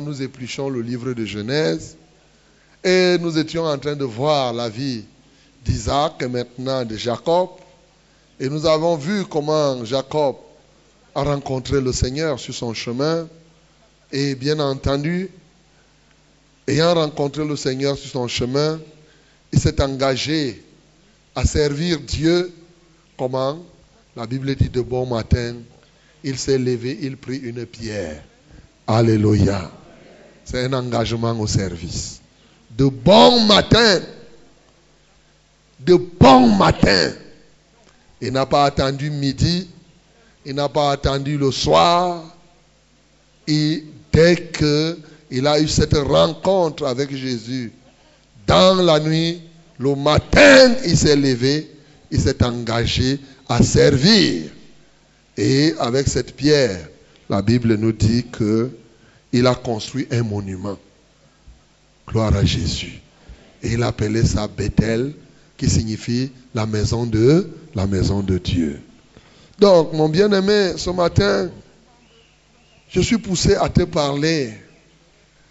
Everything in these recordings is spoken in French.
nous épluchons le livre de Genèse et nous étions en train de voir la vie d'Isaac et maintenant de Jacob. Et nous avons vu comment Jacob a rencontré le Seigneur sur son chemin. Et bien entendu, ayant rencontré le Seigneur sur son chemin, il s'est engagé à servir Dieu. Comment? La Bible dit de bon matin, il s'est levé, il prit une pierre. Alléluia. C'est un engagement au service. De bon matin. De bon matin. Il n'a pas attendu midi. Il n'a pas attendu le soir. Et dès qu'il a eu cette rencontre avec Jésus, dans la nuit, le matin, il s'est levé, il s'est engagé à servir. Et avec cette pierre, la Bible nous dit que il a construit un monument. Gloire à Jésus. Et il appelait ça Bethel, qui signifie la maison de la maison de Dieu. Donc, mon bien-aimé, ce matin, je suis poussé à te parler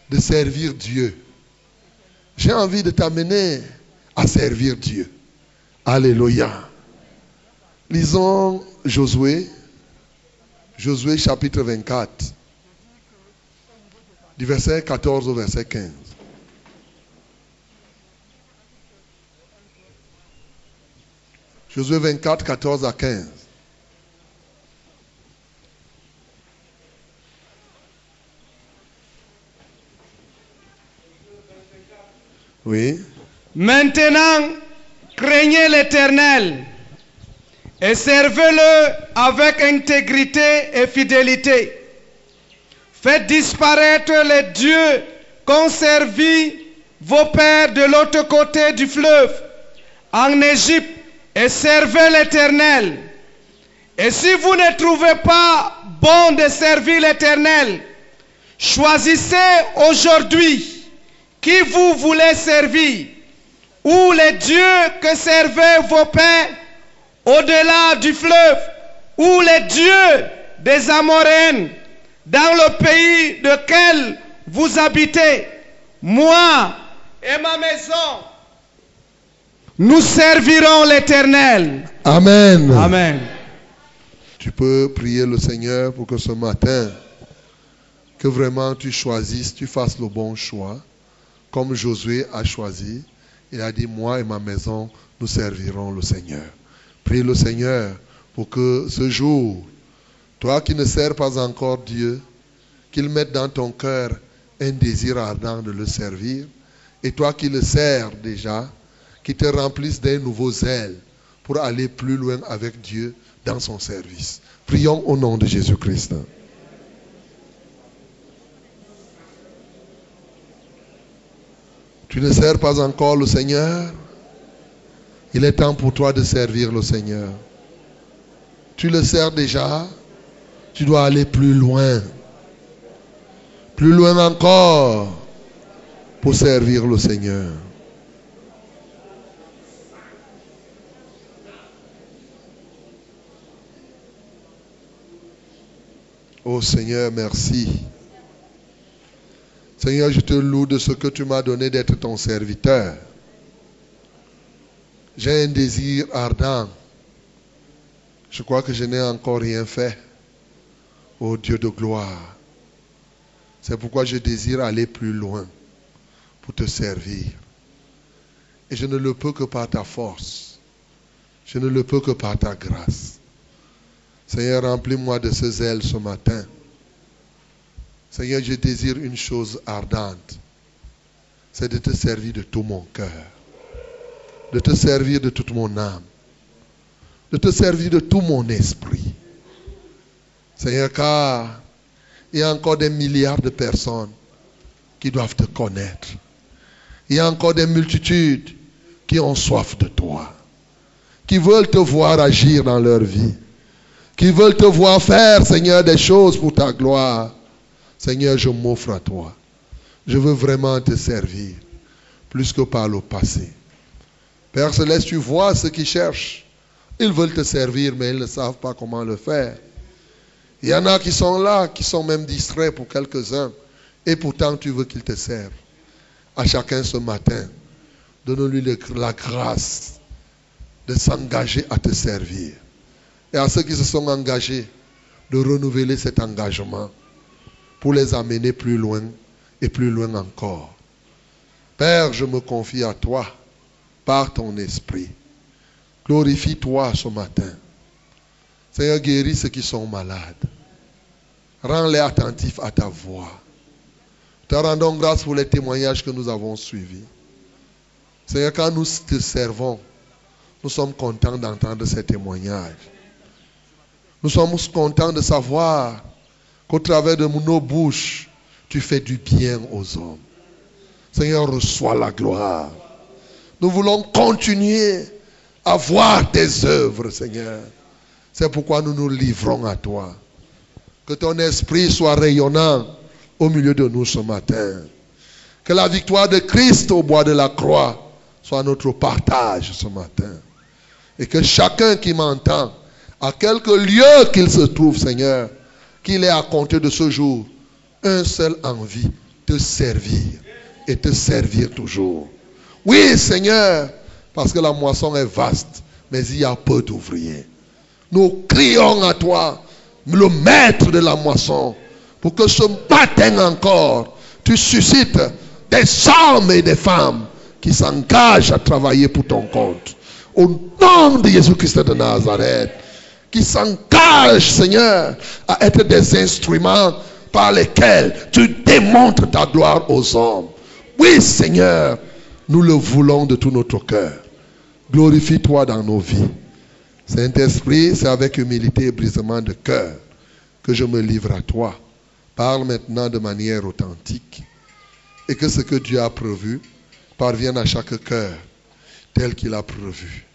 de servir Dieu. J'ai envie de t'amener à servir Dieu. Alléluia. Lisons Josué, Josué chapitre 24, du verset 14 au verset 15. Josué 24, 14 à 15. Oui. Maintenant, craignez l'Éternel et servez-le avec intégrité et fidélité. Faites disparaître les dieux qu'ont servi vos pères de l'autre côté du fleuve, en Égypte, et servez l'Éternel. Et si vous ne trouvez pas bon de servir l'Éternel, choisissez aujourd'hui qui vous voulez servir, ou les dieux que servaient vos pères au-delà du fleuve, ou les dieux des Amoréennes dans le pays de quel vous habitez. Moi et ma maison, nous servirons l'Éternel. Amen. Amen. Tu peux prier le Seigneur pour que ce matin, que vraiment tu choisisses, tu fasses le bon choix comme Josué a choisi, il a dit, moi et ma maison, nous servirons le Seigneur. Prie le Seigneur pour que ce jour, toi qui ne sers pas encore Dieu, qu'il mette dans ton cœur un désir ardent de le servir, et toi qui le sers déjà, qu'il te remplisse d'un nouveau zèle pour aller plus loin avec Dieu dans son service. Prions au nom de Jésus-Christ. Tu ne sers pas encore le Seigneur? Il est temps pour toi de servir le Seigneur. Tu le sers déjà? Tu dois aller plus loin. Plus loin encore pour servir le Seigneur. Oh Seigneur, merci. Seigneur, je te loue de ce que tu m'as donné d'être ton serviteur. J'ai un désir ardent. Je crois que je n'ai encore rien fait. Ô Dieu de gloire. C'est pourquoi je désire aller plus loin pour te servir. Et je ne le peux que par ta force. Je ne le peux que par ta grâce. Seigneur, remplis-moi de ce zèle ce matin. Seigneur, je désire une chose ardente. C'est de te servir de tout mon cœur. De te servir de toute mon âme. De te servir de tout mon esprit. Seigneur, car il y a encore des milliards de personnes qui doivent te connaître. Il y a encore des multitudes qui ont soif de toi. Qui veulent te voir agir dans leur vie. Qui veulent te voir faire, Seigneur, des choses pour ta gloire. Seigneur, je m'offre à toi. Je veux vraiment te servir, plus que par le passé. Père Céleste, tu vois ceux qui cherchent. Ils veulent te servir, mais ils ne savent pas comment le faire. Il y en a qui sont là, qui sont même distraits pour quelques-uns. Et pourtant, tu veux qu'il te serve. À chacun ce matin, donne-lui la grâce de s'engager à te servir. Et à ceux qui se sont engagés, de renouveler cet engagement pour les amener plus loin et plus loin encore. Père, je me confie à toi par ton esprit. Glorifie-toi ce matin. Seigneur, guéris ceux qui sont malades. Rends-les attentifs à ta voix. Te rendons grâce pour les témoignages que nous avons suivis. Seigneur, quand nous te servons, nous sommes contents d'entendre ces témoignages. Nous sommes contents de savoir qu'au travers de nos bouches, tu fais du bien aux hommes. Seigneur, reçois la gloire. Nous voulons continuer à voir tes œuvres, Seigneur. C'est pourquoi nous nous livrons à toi. Que ton esprit soit rayonnant au milieu de nous ce matin. Que la victoire de Christ au bois de la croix soit notre partage ce matin. Et que chacun qui m'entend, à quelque lieu qu'il se trouve, Seigneur, qu'il ait à compter de ce jour un seul envie, te servir et te servir toujours. Oui, Seigneur, parce que la moisson est vaste, mais il y a peu d'ouvriers. Nous crions à toi, le maître de la moisson, pour que ce matin encore, tu suscites des hommes et des femmes qui s'engagent à travailler pour ton compte. Au nom de Jésus-Christ de Nazareth, qui s'engagent, Seigneur, à être des instruments par lesquels tu démontres ta gloire aux hommes. Oui, Seigneur, nous le voulons de tout notre cœur. Glorifie-toi dans nos vies. Saint-Esprit, c'est avec humilité et brisement de cœur que je me livre à toi. Parle maintenant de manière authentique. Et que ce que Dieu a prévu parvienne à chaque cœur tel qu'il a prévu.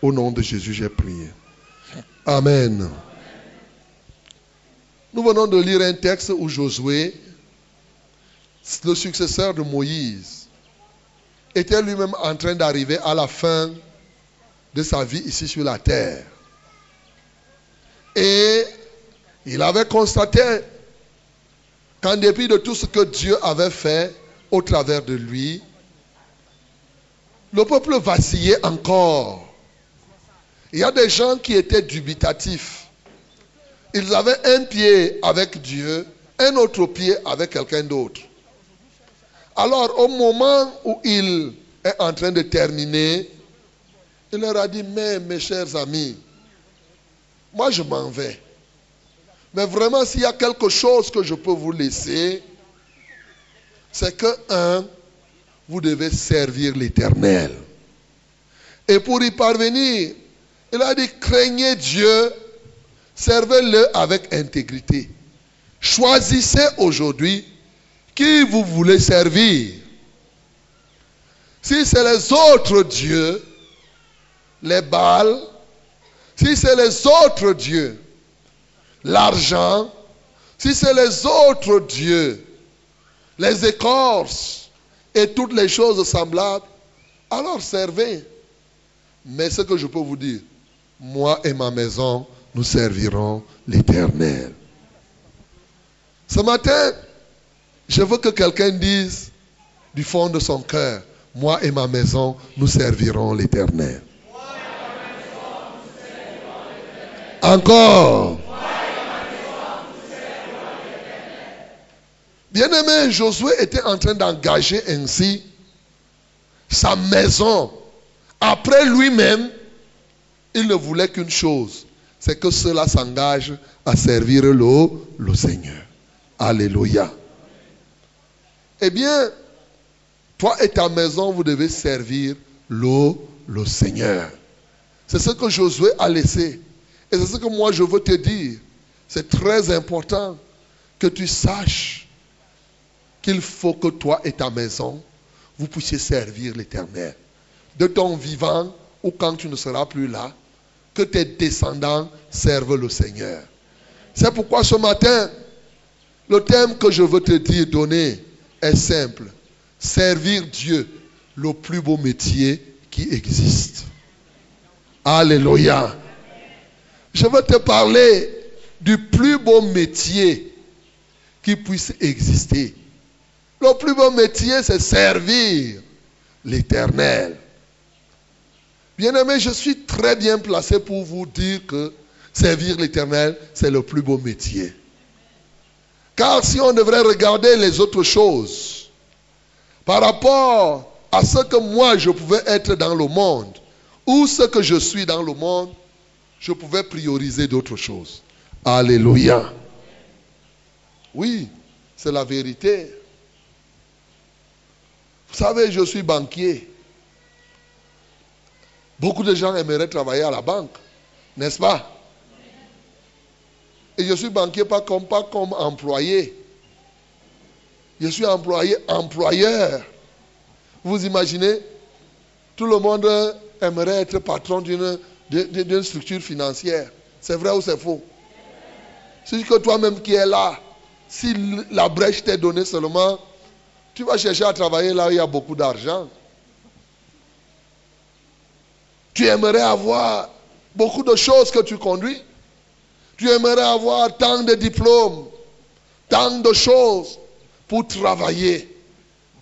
Au nom de Jésus, j'ai prié. Amen. Nous venons de lire un texte où Josué, le successeur de Moïse, était lui-même en train d'arriver à la fin sa vie ici sur la terre. Et il avait constaté qu'en dépit de tout ce que Dieu avait fait au travers de lui, le peuple vacillait encore. Il y a des gens qui étaient dubitatifs. Ils avaient un pied avec Dieu, un autre pied avec quelqu'un d'autre. Alors au moment où il est en train de terminer, il leur a dit, mais mes chers amis, moi je m'en vais. Mais vraiment, s'il y a quelque chose que je peux vous laisser, c'est que, un, vous devez servir l'Éternel. Et pour y parvenir, il a dit, craignez Dieu, servez-le avec intégrité. Choisissez aujourd'hui qui vous voulez servir. Si c'est les autres dieux, les balles, si c'est les autres dieux, l'argent, si c'est les autres dieux, les écorces et toutes les choses semblables, alors servez. Mais ce que je peux vous dire, moi et ma maison, nous servirons l'Éternel. Ce matin, je veux que quelqu'un dise du fond de son cœur, moi et ma maison, nous servirons l'Éternel. Encore. Bien-aimé, Josué était en train d'engager ainsi sa maison. Après lui-même, il ne voulait qu'une chose, c'est que cela s'engage à servir le, le Seigneur. Alléluia. Eh bien, toi et ta maison, vous devez servir le, le Seigneur. C'est ce que Josué a laissé. Et c'est ce que moi je veux te dire. C'est très important que tu saches qu'il faut que toi et ta maison, vous puissiez servir l'Éternel. De ton vivant ou quand tu ne seras plus là, que tes descendants servent le Seigneur. C'est pourquoi ce matin, le thème que je veux te dire, donner, est simple. Servir Dieu, le plus beau métier qui existe. Alléluia. Je veux te parler du plus beau métier qui puisse exister. Le plus beau métier, c'est servir l'éternel. Bien-aimé, je suis très bien placé pour vous dire que servir l'éternel, c'est le plus beau métier. Car si on devrait regarder les autres choses par rapport à ce que moi je pouvais être dans le monde ou ce que je suis dans le monde, je pouvais prioriser d'autres choses. Alléluia. Oui, c'est la vérité. Vous savez, je suis banquier. Beaucoup de gens aimeraient travailler à la banque, n'est-ce pas? Et je suis banquier pas comme, pas comme employé. Je suis employé, employeur. Vous imaginez, tout le monde aimerait être patron d'une structure financière. C'est vrai ou c'est faux? C'est que toi-même qui es là, si la brèche t'est donnée seulement, tu vas chercher à travailler là où il y a beaucoup d'argent. Tu aimerais avoir beaucoup de choses que tu conduis. Tu aimerais avoir tant de diplômes, tant de choses pour travailler.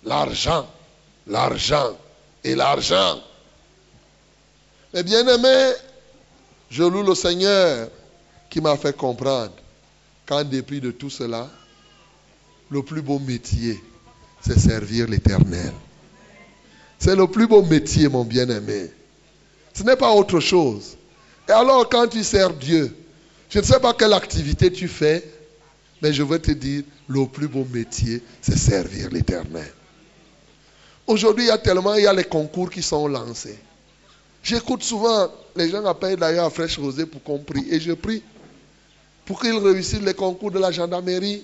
L'argent, l'argent et l'argent. Mais bien aimé, je loue le Seigneur qui m'a fait comprendre qu'en dépit de tout cela, le plus beau métier, c'est servir l'Éternel. C'est le plus beau métier, mon bien-aimé. Ce n'est pas autre chose. Et alors, quand tu sers Dieu, je ne sais pas quelle activité tu fais, mais je veux te dire, le plus beau métier, c'est servir l'Éternel. Aujourd'hui, il y a tellement, il y a les concours qui sont lancés. J'écoute souvent, les gens appellent d'ailleurs à Fraîche Rosée pour qu'on prie. Et je prie pour qu'ils réussissent les concours de la gendarmerie,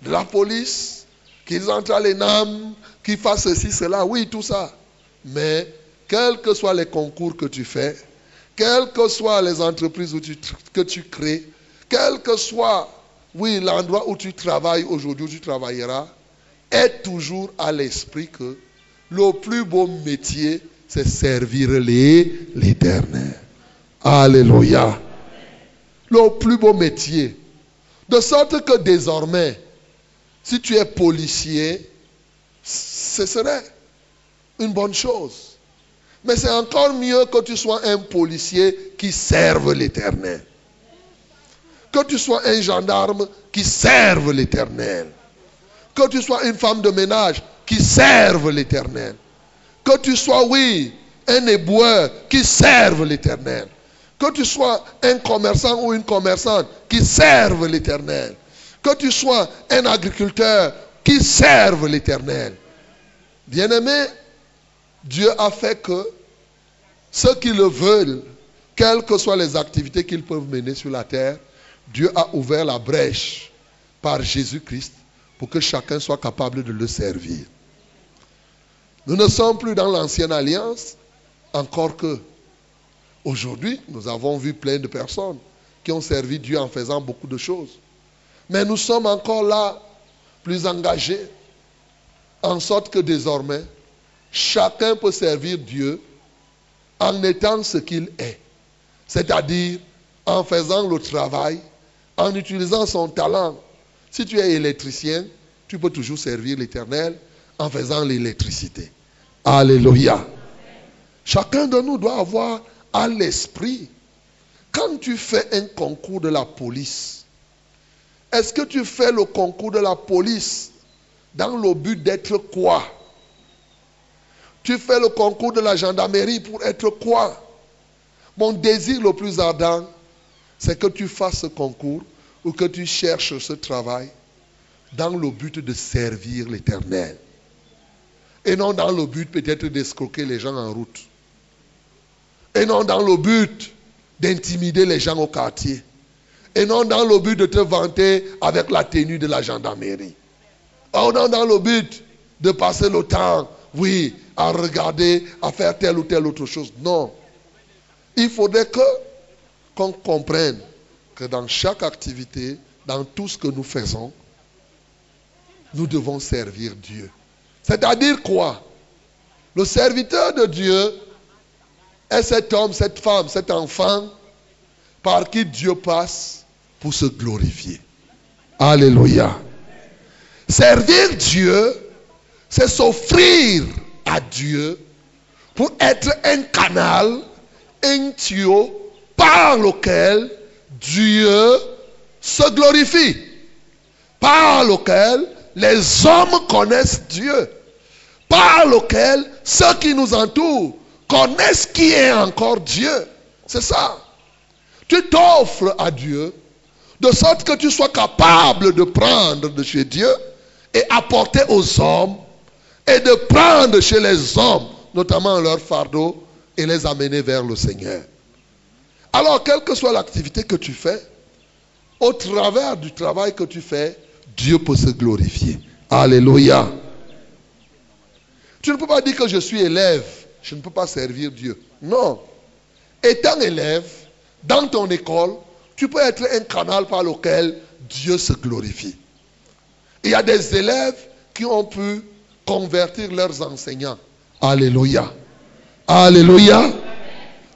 de la police, qu'ils entrent à l'ENAM, qu'ils fassent ceci, cela. Oui, tout ça. Mais quels que soient les concours que tu fais, quelles que soient les entreprises que tu crées, quel que soit, oui, l'endroit où tu travailles aujourd'hui, où tu travailleras, est toujours à l'esprit que le plus beau métier, c'est servir l'éternel. Alléluia. Le plus beau métier. De sorte que désormais, si tu es policier, ce serait une bonne chose. Mais c'est encore mieux que tu sois un policier qui serve l'éternel. Que tu sois un gendarme qui serve l'éternel. Que tu sois une femme de ménage qui serve l'éternel. Que tu sois, oui, un éboueur qui serve l'éternel. Que tu sois un commerçant ou une commerçante qui serve l'éternel. Que tu sois un agriculteur qui serve l'éternel. Bien-aimé, Dieu a fait que ceux qui le veulent, quelles que soient les activités qu'ils peuvent mener sur la terre, Dieu a ouvert la brèche par Jésus-Christ pour que chacun soit capable de le servir. Nous ne sommes plus dans l'ancienne alliance, encore que aujourd'hui, nous avons vu plein de personnes qui ont servi Dieu en faisant beaucoup de choses. Mais nous sommes encore là, plus engagés, en sorte que désormais, chacun peut servir Dieu en étant ce qu'il est. C'est-à-dire en faisant le travail, en utilisant son talent. Si tu es électricien, tu peux toujours servir l'Éternel en faisant l'électricité. Alléluia. Chacun de nous doit avoir à l'esprit, quand tu fais un concours de la police, est-ce que tu fais le concours de la police dans le but d'être quoi? Tu fais le concours de la gendarmerie pour être quoi? Mon désir le plus ardent, c'est que tu fasses ce concours ou que tu cherches ce travail dans le but de servir l'Éternel. Et non dans le but peut-être d'escroquer les gens en route. Et non dans le but d'intimider les gens au quartier. Et non dans le but de te vanter avec la tenue de la gendarmerie. Ou non dans le but de passer le temps, oui, à regarder, à faire telle ou telle autre chose. Non. Il faudrait que qu'on comprenne que dans chaque activité, dans tout ce que nous faisons, nous devons servir Dieu. C'est-à-dire quoi? Le serviteur de Dieu est cet homme, cette femme, cet enfant par qui Dieu passe pour se glorifier. Alléluia. Servir Dieu c'est s'offrir à Dieu pour être un canal, un tuyau par lequel Dieu se glorifie, par lequel les hommes connaissent Dieu, par lequel ceux qui nous entourent connaissent qui est encore Dieu. C'est ça. Tu t'offres à Dieu de sorte que tu sois capable de prendre de chez Dieu et apporter aux hommes et de prendre chez les hommes, notamment leur fardeau, et les amener vers le Seigneur. Alors, quelle que soit l'activité que tu fais, au travers du travail que tu fais, Dieu peut se glorifier. Alléluia. Tu ne peux pas dire que je suis élève, je ne peux pas servir Dieu. Non. Étant élève, dans ton école, tu peux être un canal par lequel Dieu se glorifie. Il y a des élèves qui ont pu convertir leurs enseignants. Alléluia. Alléluia.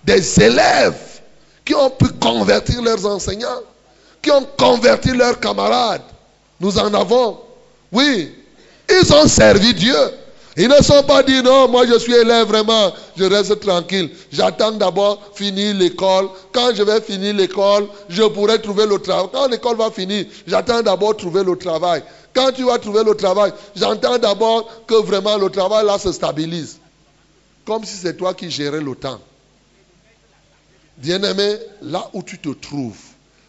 Des élèves qui ont pu convertir leurs enseignants, qui ont converti leurs camarades. Nous en avons. Oui. Ils ont servi Dieu. Ils ne sont pas dit non, moi je suis élève vraiment, je reste tranquille. J'attends d'abord finir l'école. Quand je vais finir l'école, je pourrai trouver le travail. Quand l'école va finir, j'attends d'abord trouver le travail. Quand tu vas trouver le travail, j'entends d'abord que vraiment le travail là se stabilise. Comme si c'est toi qui gérais le temps. Bien-aimé, là où tu te trouves,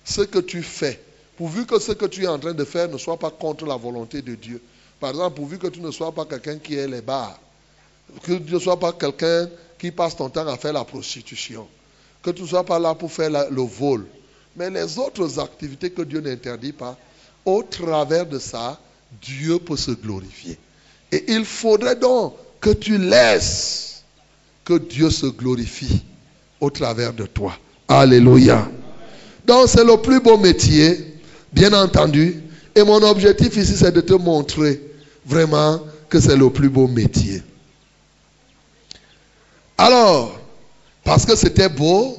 ce que tu fais, pourvu que ce que tu es en train de faire ne soit pas contre la volonté de Dieu, par exemple, pourvu que tu ne sois pas quelqu'un qui est les bars, que tu ne sois pas quelqu'un qui passe ton temps à faire la prostitution, que tu ne sois pas là pour faire le vol. Mais les autres activités que Dieu n'interdit pas, au travers de ça, Dieu peut se glorifier. Et il faudrait donc que tu laisses que Dieu se glorifie au travers de toi. Alléluia. Donc c'est le plus beau métier, bien entendu. Et mon objectif ici, c'est de te montrer vraiment que c'est le plus beau métier. Alors, parce que c'était beau,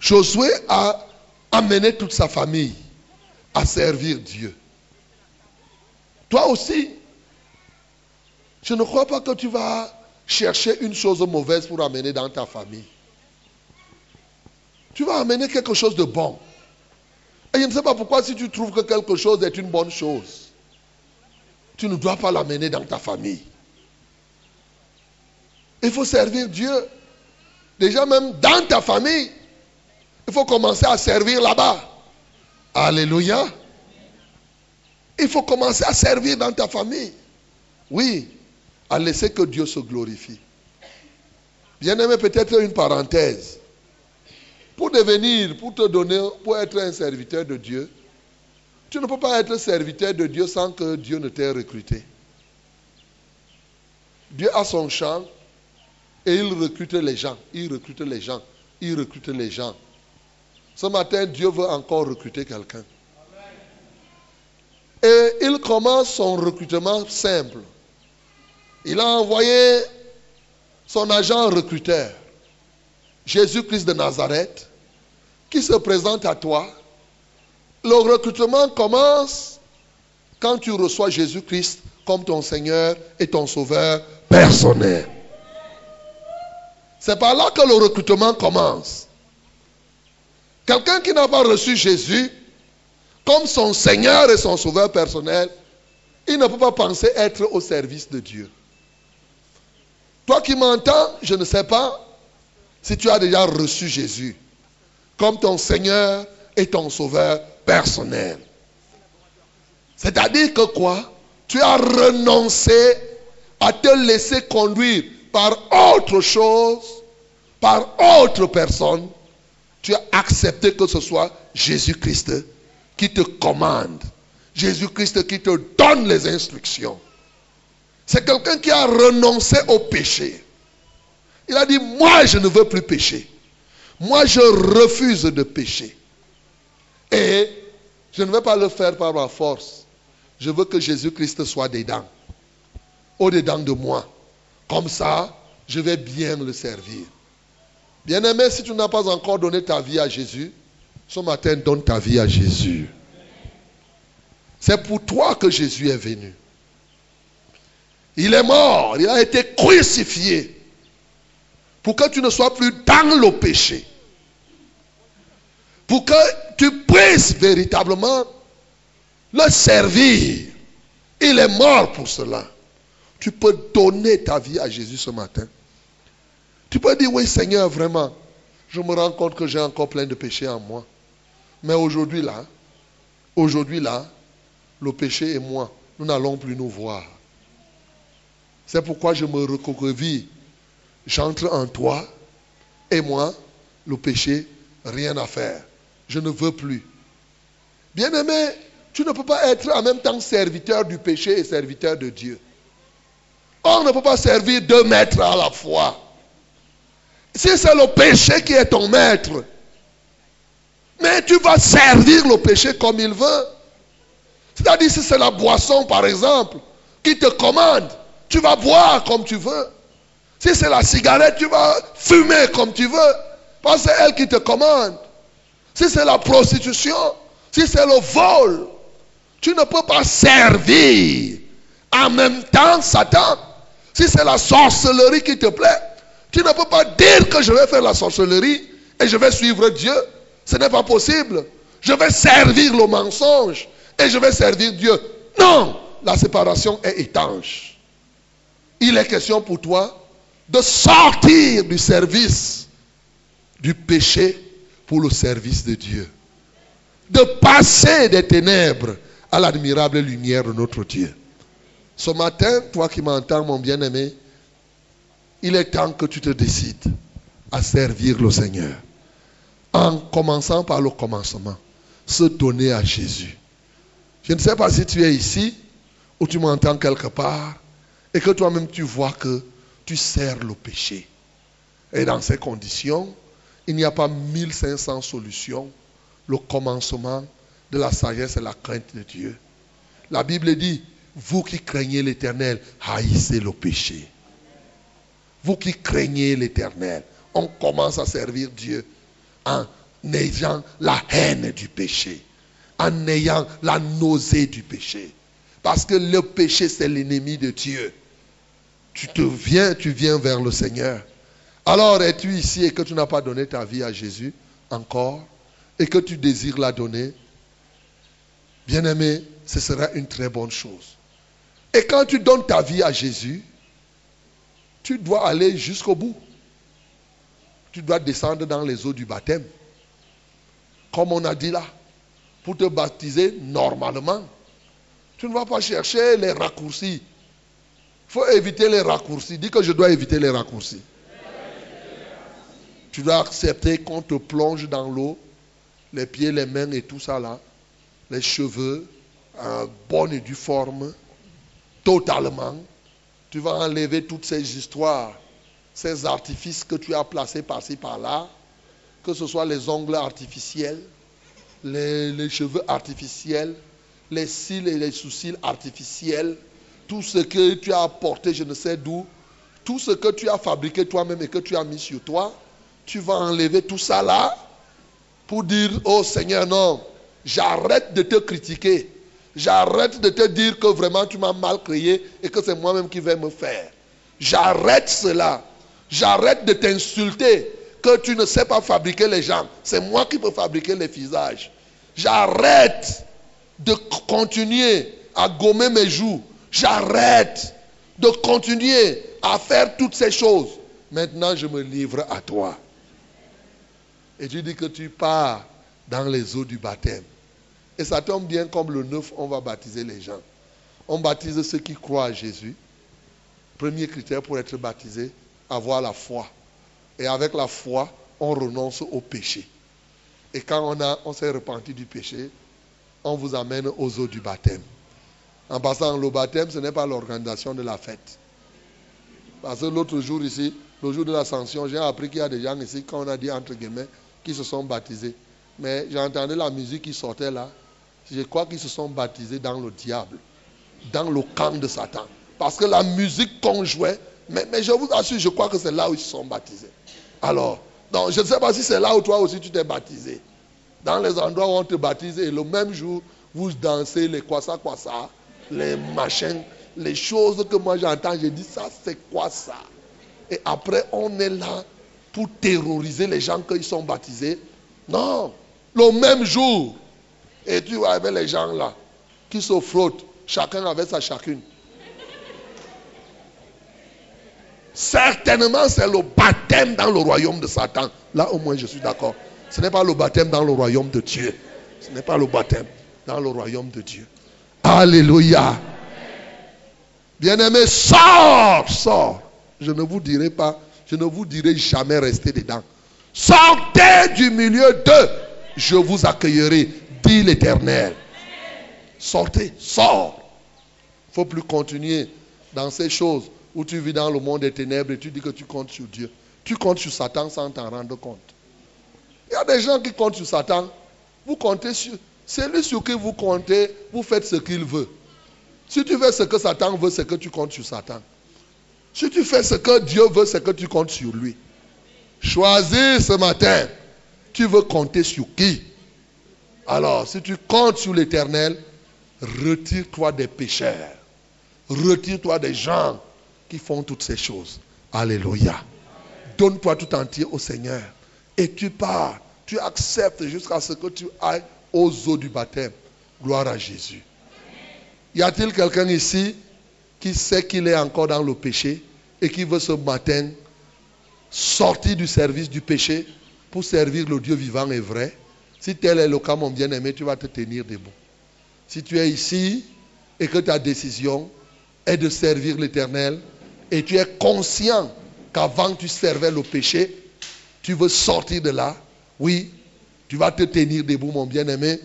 Josué a amené toute sa famille à servir Dieu. Toi aussi, je ne crois pas que tu vas chercher une chose mauvaise pour amener dans ta famille. Tu vas amener quelque chose de bon. Et je ne sais pas pourquoi si tu trouves que quelque chose est une bonne chose, tu ne dois pas l'amener dans ta famille. Il faut servir Dieu. Déjà même dans ta famille, il faut commencer à servir là-bas. Alléluia. Il faut commencer à servir dans ta famille. Oui, à laisser que Dieu se glorifie. Bien aimé, peut-être une parenthèse. Pour devenir, pour te donner, pour être un serviteur de Dieu, tu ne peux pas être serviteur de Dieu sans que Dieu ne t'ait recruté. Dieu a son champ et il recrute les gens. Il recrute les gens. Il recrute les gens. Ce matin, Dieu veut encore recruter quelqu'un. Et il commence son recrutement simple. Il a envoyé son agent recruteur, Jésus-Christ de Nazareth, qui se présente à toi. Le recrutement commence quand tu reçois Jésus-Christ comme ton Seigneur et ton Sauveur personnel. C'est par là que le recrutement commence. Quelqu'un qui n'a pas reçu Jésus comme son Seigneur et son Sauveur personnel, il ne peut pas penser être au service de Dieu. Toi qui m'entends, je ne sais pas si tu as déjà reçu Jésus comme ton Seigneur et ton Sauveur personnel. C'est-à-dire que quoi? Tu as renoncé à te laisser conduire par autre chose, par autre personne. Tu as accepté que ce soit Jésus-Christ qui te commande. Jésus-Christ qui te donne les instructions. C'est quelqu'un qui a renoncé au péché. Il a dit, moi je ne veux plus pécher. Moi je refuse de pécher. Et je ne veux pas le faire par ma force. Je veux que Jésus-Christ soit dedans. Au-dedans de moi. Comme ça, je vais bien le servir. Bien-aimé, si tu n'as pas encore donné ta vie à Jésus, ce matin, donne ta vie à Jésus. C'est pour toi que Jésus est venu. Il est mort, il a été crucifié pour que tu ne sois plus dans le péché. Pour que tu puisses véritablement le servir. Il est mort pour cela. Tu peux donner ta vie à Jésus ce matin. Tu peux dire, oui Seigneur, vraiment, je me rends compte que j'ai encore plein de péchés en moi. Mais aujourd'hui là, aujourd'hui là, le péché et moi, nous n'allons plus nous voir. C'est pourquoi je me recroqueville. J'entre en toi et moi, le péché, rien à faire. Je ne veux plus. Bien-aimé, tu ne peux pas être en même temps serviteur du péché et serviteur de Dieu. On ne peut pas servir deux maîtres à la fois. Si c'est le péché qui est ton maître, mais tu vas servir le péché comme il veut. C'est-à-dire si c'est la boisson, par exemple, qui te commande, tu vas boire comme tu veux. Si c'est la cigarette, tu vas fumer comme tu veux. Parce que c'est elle qui te commande. Si c'est la prostitution, si c'est le vol, tu ne peux pas servir en même temps Satan. Si c'est la sorcellerie qui te plaît, tu ne peux pas dire que je vais faire la sorcellerie et je vais suivre Dieu. Ce n'est pas possible. Je vais servir le mensonge et je vais servir Dieu. Non, la séparation est étanche. Il est question pour toi de sortir du service du péché pour le service de Dieu. De passer des ténèbres à l'admirable lumière de notre Dieu. Ce matin, toi qui m'entends, mon bien-aimé, il est temps que tu te décides à servir le Seigneur. En commençant par le commencement, se donner à Jésus. Je ne sais pas si tu es ici ou tu m'entends quelque part et que toi-même tu vois que tu sers le péché. Et dans ces conditions, il n'y a pas 1500 solutions. Le commencement de la sagesse et la crainte de Dieu. La Bible dit, vous qui craignez l'éternel, haïssez le péché. Vous qui craignez l'éternel, on commence à servir Dieu en ayant la haine du péché, en ayant la nausée du péché. Parce que le péché, c'est l'ennemi de Dieu. Tu te viens, tu viens vers le Seigneur. Alors es-tu ici et que tu n'as pas donné ta vie à Jésus encore et que tu désires la donner? Bien-aimé, ce sera une très bonne chose. Et quand tu donnes ta vie à Jésus, tu dois aller jusqu'au bout. Tu dois descendre dans les eaux du baptême. Comme on a dit là, pour te baptiser normalement. Tu ne vas pas chercher les raccourcis. Il faut éviter les raccourcis. Dis que je dois éviter les raccourcis. Tu dois accepter qu'on te plonge dans l'eau, les pieds, les mains et tout ça là les cheveux en bonne et due forme, totalement. Tu vas enlever toutes ces histoires, ces artifices que tu as placés par-ci par-là, que ce soit les ongles artificiels, les, cheveux artificiels, les cils et les sous-cils artificiels, tout ce que tu as apporté, je ne sais d'où, tout ce que tu as fabriqué toi-même et que tu as mis sur toi, tu vas enlever tout ça là pour dire, oh Seigneur, non, J'arrête de te critiquer. J'arrête de te dire que vraiment tu m'as mal créé et que c'est moi-même qui vais me faire. J'arrête cela. J'arrête de t'insulter que tu ne sais pas fabriquer les gens. C'est moi qui peux fabriquer les visages. J'arrête de continuer à gommer mes joues. J'arrête de continuer à faire toutes ces choses. Maintenant, je me livre à toi. Et tu dis que tu pars dans les eaux du baptême. Et ça tombe bien comme le 9, on va baptiser les gens. On baptise ceux qui croient à Jésus. Premier critère pour être baptisé, avoir la foi. Et avec la foi, on renonce au péché. Et quand on, s'est repenti du péché, on vous amène aux eaux du baptême. En passant, le baptême, ce n'est pas l'organisation de la fête. Parce que l'autre jour ici, le jour de l'ascension, j'ai appris qu'il y a des gens ici, quand on a dit entre guillemets, qui se sont baptisés. Mais j'entendais la musique qui sortait là. Je crois qu'ils se sont baptisés dans le diable, dans le camp de Satan. Parce que la musique qu'on jouait, mais, je vous assure, je crois que c'est là où ils se sont baptisés. Alors, donc, je ne sais pas si c'est là où toi aussi tu t'es baptisé. Dans les endroits où on te baptise et le même jour, vous dansez les quoi ça, quoi ça, les machins les choses que moi j'entends, je dis ça, c'est quoi ça? Et après, on est là pour terroriser les gens qu'ils sont baptisés. Non, le même jour. Et tu vois avec les gens là qui se frottent, chacun avec sa chacune. Certainement, c'est le baptême dans le royaume de Satan. Là, au moins, je suis d'accord. Ce n'est pas le baptême dans le royaume de Dieu. Ce n'est pas le baptême dans le royaume de Dieu. Alléluia. Bien-aimé, sors, sors. Je ne vous dirai pas, je ne vous dirai jamais rester dedans. Sortez du milieu d'eux. Je vous accueillerai, dit l'Éternel. Sortez, sors. Il faut plus continuer dans ces choses où tu vis dans le monde des ténèbres et tu dis que tu comptes sur Dieu. Tu comptes sur Satan sans t'en rendre compte. Il y a des gens qui comptent sur Satan. Vous comptez sur. Celui sur qui vous comptez, vous faites ce qu'il veut. Si tu fais ce que Satan veut, c'est que tu comptes sur Satan. Si tu fais ce que Dieu veut, c'est que tu comptes sur lui. Choisis ce matin. Tu veux compter sur qui? Alors, si tu comptes sur l'éternel, retire-toi des pécheurs. Retire-toi des gens qui font toutes ces choses. Alléluia. Donne-toi tout entier au Seigneur. Et tu pars. Tu acceptes jusqu'à ce que tu ailles aux eaux du baptême. Gloire à Jésus. Y a-t-il quelqu'un ici qui sait qu'il est encore dans le péché et qui veut ce matin sortir du service du péché pour servir le Dieu vivant et vrai Si tel est le cas, mon bien-aimé, tu vas te tenir debout. Si tu es ici et que ta décision est de servir l'Éternel et tu es conscient qu'avant tu servais le péché, tu veux sortir de là, oui, tu vas te tenir debout, mon bien-aimé,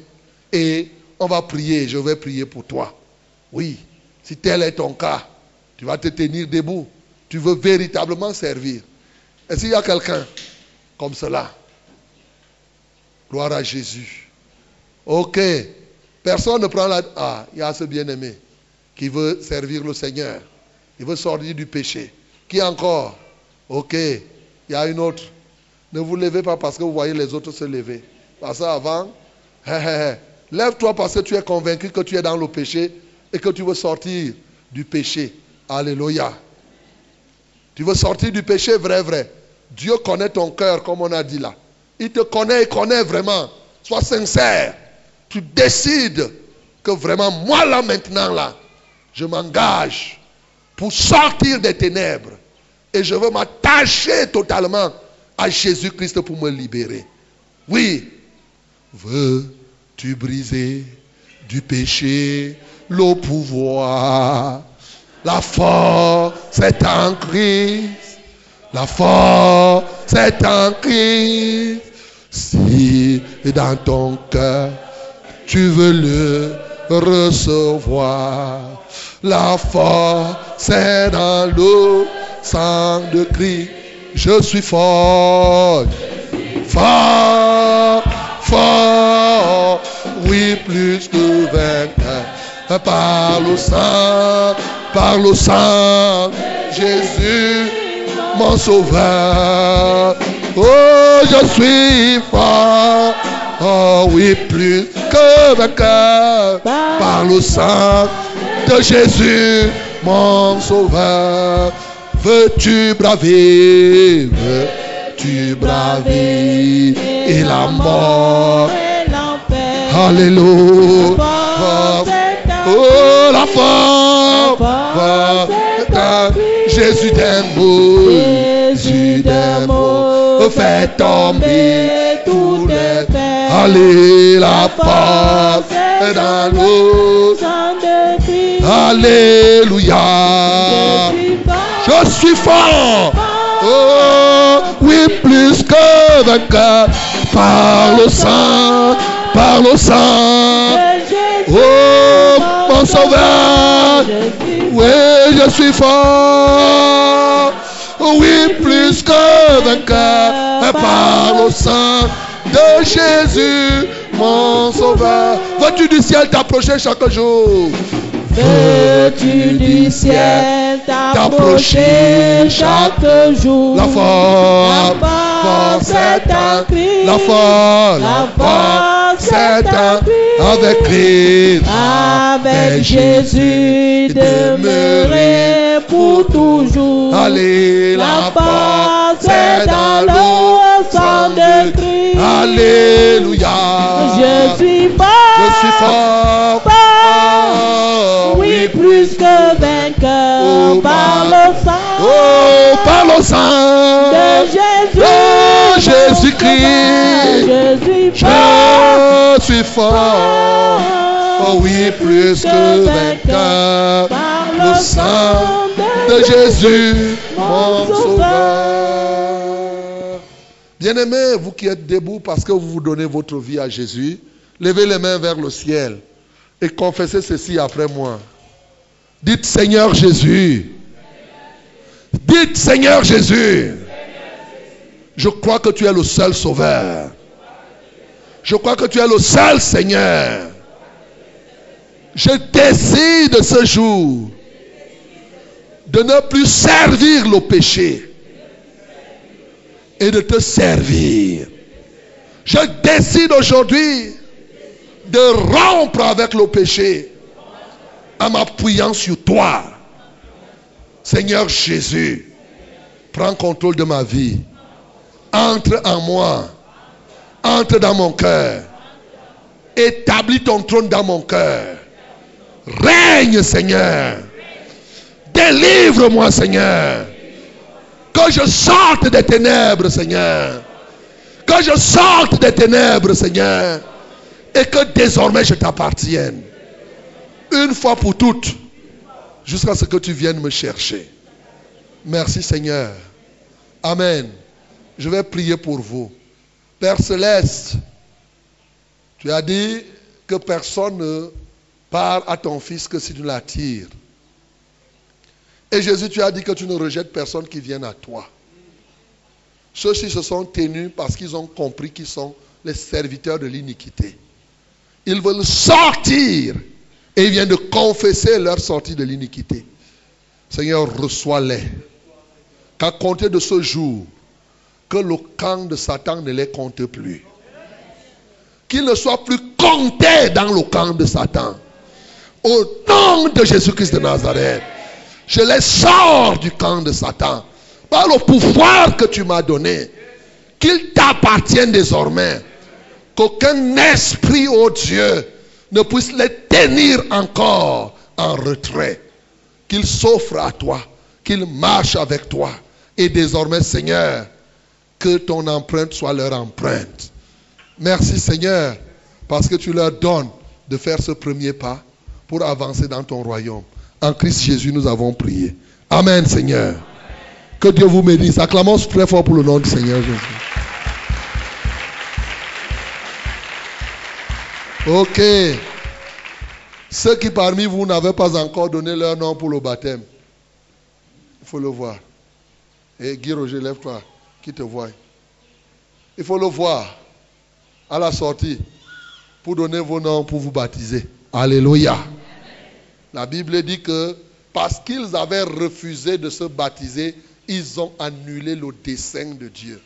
et on va prier, je vais prier pour toi. Oui, si tel est ton cas, tu vas te tenir debout. Tu veux véritablement servir. Est-ce qu'il y a quelqu'un comme cela Gloire à Jésus. Ok. Personne ne prend la... Ah, il y a ce bien-aimé qui veut servir le Seigneur. Il veut sortir du péché. Qui encore? Ok. Il y a une autre. Ne vous levez pas parce que vous voyez les autres se lever. Parce qu'avant, lève-toi parce que tu es convaincu que tu es dans le péché et que tu veux sortir du péché. Alléluia. Tu veux sortir du péché, vrai, vrai. Dieu connaît ton cœur, comme on a dit là. Il te connaît, il connaît vraiment. Sois sincère. Tu décides que vraiment, moi là maintenant, là, je m'engage pour sortir des ténèbres. Et je veux m'attacher totalement à Jésus-Christ pour me libérer. Oui. Veux-tu briser du péché le pouvoir La force est en Christ. La force est en Christ. Si dans ton cœur tu veux le recevoir, la force est dans le sang de Christ. Je suis fort, fort, fort, oui, plus que vainqueur. Par le sang, par le sang, Jésus, mon sauveur. Oh, je suis fort, oh oui, plus que vainqueur. Par le sang de Jésus, mon sauveur. Veux-tu braver, veux-tu braver et la mort. Alléluia. Oh, la force. Jésus d'amour. Jésus d'amour. Fait tomber tous les peines. Allez, la force dans l'eau. Alléluia. Je suis fort. Oh, oui, plus que vainqueur. Par le sang, par le sang. Oh, sauveur. Oui, je suis fort. Oui, plus que vainqueur. Par le sang de Jésus, mon sauveur. Veux-tu du ciel t'approcher chaque jour? Veux-tu du ciel t'approcher chaque jour? La force, force est en Christ. La force, la force est en avec Christ. Avec Jésus demeurer pour toujours. Allez, La force est dans le sang de Christ. Alléluia. Je suis fort. Je suis fort. Oui, plus que vainqueur Oh, par le sang Oh, par le sang de Jésus. de Jésus-Christ. Je suis fort. Je suis fort. Oh oui, plus que vainqueur. par Le sang de Jésus, mon sauveur. Bien-aimés, vous qui êtes debout parce que vous vous donnez votre vie à Jésus, levez les mains vers le ciel et confessez ceci après moi. Dites Seigneur Jésus. Dites Seigneur Jésus. Je crois que tu es le seul sauveur. Je crois que tu es le seul Seigneur. Je décide ce jour de ne plus servir le péché et de te servir. Je décide aujourd'hui de rompre avec le péché en m'appuyant sur toi. Seigneur Jésus, prends contrôle de ma vie. Entre en moi. Entre dans mon cœur. Établis ton trône dans mon cœur. Règne, Seigneur. Délivre-moi, Seigneur. Que je sorte des ténèbres, Seigneur. Que je sorte des ténèbres, Seigneur. Et que désormais je t'appartienne. Une fois pour toutes. Jusqu'à ce que tu viennes me chercher. Merci, Seigneur. Amen. Je vais prier pour vous. Père céleste, tu as dit que personne ne parle à ton fils que si tu l'attires. Et Jésus, tu as dit que tu ne rejettes personne qui vienne à toi. Ceux-ci se sont tenus parce qu'ils ont compris qu'ils sont les serviteurs de l'iniquité. Ils veulent sortir et ils viennent de confesser leur sortie de l'iniquité. Seigneur, reçois-les. Qu'à compter de ce jour, que le camp de Satan ne les compte plus. Qu'ils ne soient plus comptés dans le camp de Satan. Au nom de Jésus-Christ de Nazareth, je les sors du camp de Satan. Par le pouvoir que tu m'as donné, qu'ils t'appartiennent désormais. Qu'aucun esprit, ô Dieu, ne puisse les tenir encore en retrait. Qu'ils s'offrent à toi, qu'ils marchent avec toi. Et désormais, Seigneur, que ton empreinte soit leur empreinte. Merci, Seigneur, parce que tu leur donnes de faire ce premier pas pour avancer dans ton royaume. En Christ Jésus, nous avons prié. Amen, Seigneur. Que Dieu vous bénisse. Acclamons très fort pour le nom du Seigneur Jésus. Ok. Ceux qui parmi vous n'avaient pas encore donné leur nom pour le baptême, il faut le voir. Et Guy Roger, lève-toi, qui te voit. Il faut le voir à la sortie pour donner vos noms pour vous baptiser. Alléluia. La Bible dit que parce qu'ils avaient refusé de se baptiser, ils ont annulé le dessein de Dieu.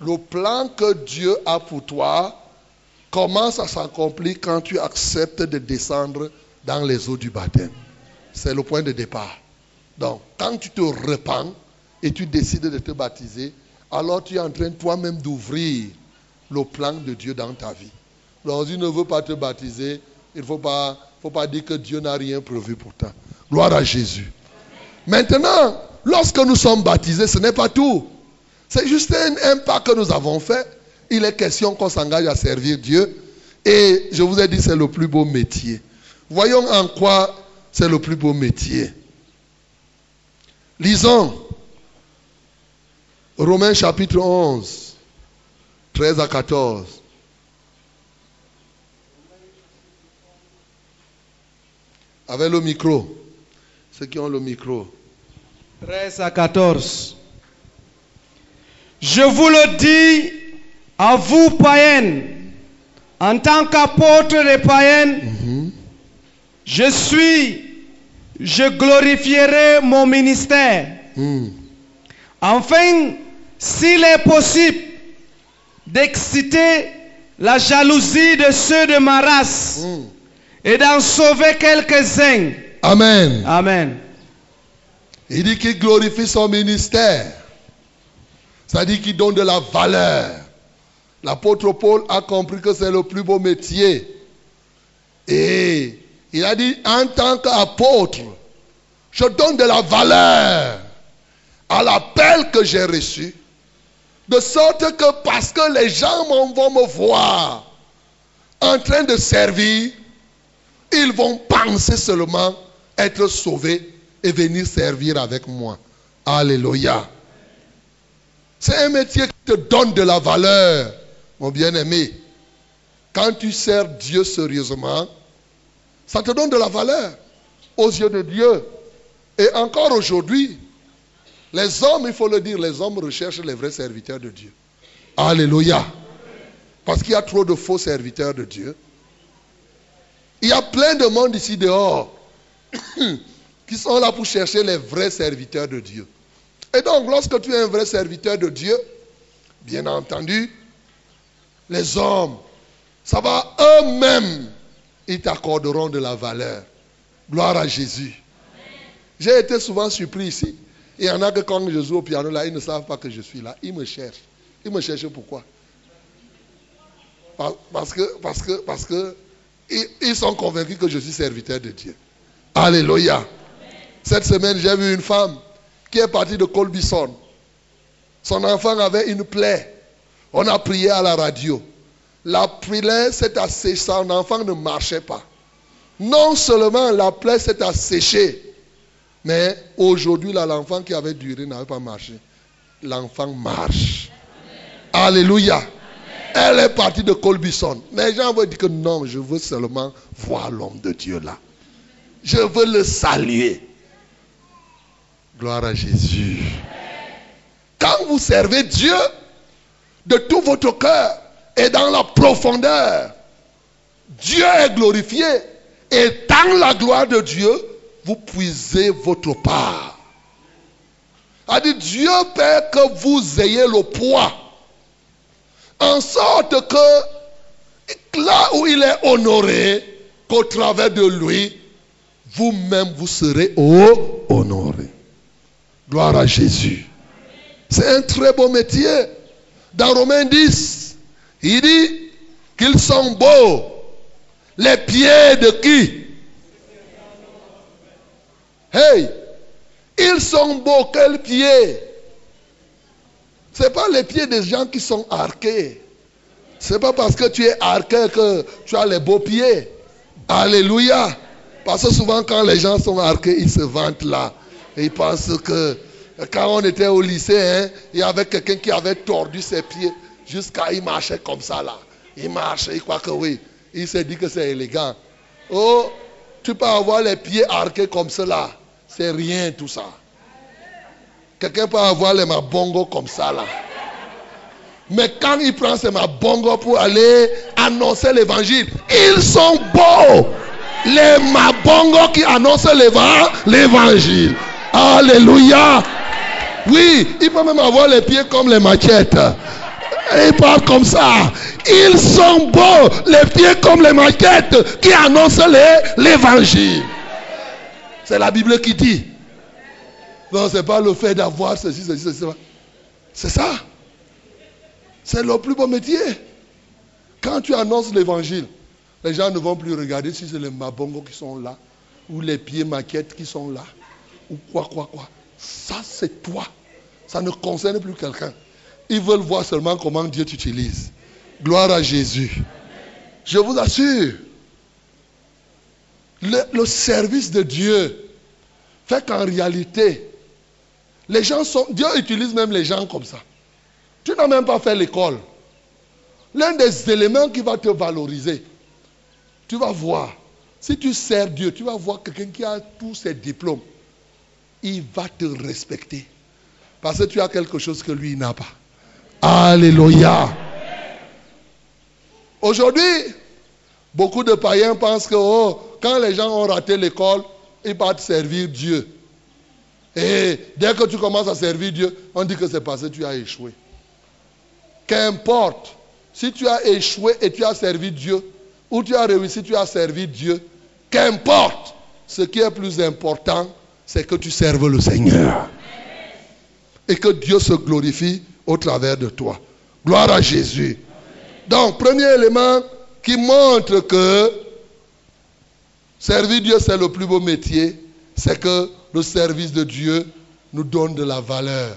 Le plan que Dieu a pour toi commence à s'accomplir quand tu acceptes de descendre dans les eaux du baptême? C'est le point de départ. Donc, quand tu te repens et tu décides de te baptiser, alors tu es en train toi-même d'ouvrir le plan de Dieu dans ta vie. Tu ne veux pas te baptiser, il ne faut pas, dire que Dieu n'a rien prévu pour toi. Gloire à Jésus. Maintenant, lorsque nous sommes baptisés, ce n'est pas tout. C'est juste un pas que nous avons fait. Il est question qu'on s'engage à servir Dieu. Et je vous ai dit, c'est le plus beau métier. Voyons en quoi c'est le plus beau métier. Lisons Romains chapitre 11, 13 à 14. Avec le micro. Ceux qui ont le micro. 13 à 14. Je vous le dis à vous, païens, en tant qu'apôtre des païens, Mhm. je suis, je glorifierai mon ministère, Mm. afin s'il est possible d'exciter la jalousie de ceux de ma race Mm. et d'en sauver quelques-uns. Amen. Amen. Il dit qu'il glorifie son ministère. Ça dit qu'il donne de la valeur. L'apôtre Paul a compris que c'est le plus beau métier. Et il a dit, en tant qu'apôtre, je donne de la valeur à l'appel que j'ai reçu. De sorte que parce que les gens vont me voir en train de servir, ils vont penser seulement être sauvés et venir servir avec moi. Alléluia. C'est un métier qui te donne de la valeur, mon bien-aimé. Quand tu sers Dieu sérieusement, ça te donne de la valeur aux yeux de Dieu. Et encore aujourd'hui, les hommes, il faut le dire, les hommes recherchent les vrais serviteurs de Dieu. Alléluia. Parce qu'il y a trop de faux serviteurs de Dieu. Il y a plein de monde ici dehors qui sont là pour chercher les vrais serviteurs de Dieu. Et donc, lorsque tu es un vrai serviteur de Dieu, bien entendu, les hommes, ça va eux-mêmes, ils t'accorderont de la valeur. Gloire à Jésus. J'ai été souvent surpris ici. Il y en a que quand je joue au piano là, ils ne savent pas que je suis là. Ils me cherchent. Ils me cherchent pourquoi? Par- Parce que, parce que, parce que, ils sont convaincus que je suis serviteur de Dieu. Alléluia. Cette semaine, j'ai vu une femme qui est partie de Colbison. Son enfant avait une plaie. On a prié à la radio. La plaie s'est asséchée, son enfant ne marchait pas. Non seulement la plaie s'est asséchée, mais aujourd'hui, l'enfant qui avait duré n'avait pas marché. L'enfant marche. Alléluia. Elle est partie de Colbison. Mais les gens vont dire que non, je veux seulement voir l'homme de Dieu là. Je veux le saluer. Gloire à Jésus. Quand vous servez Dieu de tout votre cœur et dans la profondeur, Dieu est glorifié. Et dans la gloire de Dieu, vous puisez votre part. A dit Dieu Père que vous ayez le poids. En sorte que là où il est honoré, qu'au travers de lui, vous-même vous serez honoré. Gloire à Jésus. C'est un très beau métier. Dans Romains 10, il dit qu'ils sont beaux. Les pieds de qui? Hey, ils sont beaux, quels pieds? Ce n'est pas les pieds des gens qui sont arqués. Ce n'est pas parce que tu es arqué que tu as les beaux pieds. Alléluia. Parce que souvent quand les gens sont arqués, ils se vantent là. Ils pensent que quand on était au lycée, hein, il y avait quelqu'un qui avait tordu ses pieds jusqu'à il marchait comme ça là. Il marchait, il croit que oui. Il s'est dit que c'est élégant. Oh, tu peux avoir les pieds arqués comme cela. C'est rien tout ça. Quelqu'un peut avoir les mabongos comme ça là. Mais quand il prend ses mabongos pour aller annoncer l'évangile, ils sont beaux. Les mabongos qui annoncent l'éva- l'évangile. Alléluia. Oui, il peut même avoir les pieds comme les machettes. Et il parle comme ça. Ils sont beaux, les pieds comme les maquettes qui annoncent l'évangile. C'est la Bible qui dit. Non, ce n'est pas le fait d'avoir ceci, ceci, ceci. C'est ça. C'est le plus beau métier. Quand tu annonces l'évangile, les gens ne vont plus regarder si c'est les mabongos qui sont là, ou les pieds maquettes qui sont là, ou quoi, quoi, quoi. Ça, c'est toi. Ça ne concerne plus quelqu'un. Ils veulent voir seulement comment Dieu t'utilise. Gloire à Jésus. Je vous assure, le, service de Dieu fait qu'en réalité, les gens sont. Dieu utilise même les gens comme ça. Tu n'as même pas fait l'école. L'un des éléments qui va te valoriser, tu vas voir. Si tu sers Dieu, tu vas voir quelqu'un qui a tous ses diplômes. Il va te respecter. Parce que tu as quelque chose que lui n'a pas. Alléluia. Aujourd'hui, beaucoup de païens pensent que oh, quand les gens ont raté l'école, ils partent servir Dieu. Et dès que tu commences à servir Dieu, on dit que c'est parce que tu as échoué. Qu'importe, si tu as échoué et tu as servi Dieu, ou tu as réussi, tu as servi Dieu, qu'importe, ce qui est plus important, c'est que tu serves le Seigneur. Et que Dieu se glorifie au travers de toi. Gloire à Jésus. Donc, premier élément qui montre que servir Dieu, c'est le plus beau métier, c'est que le service de Dieu nous donne de la valeur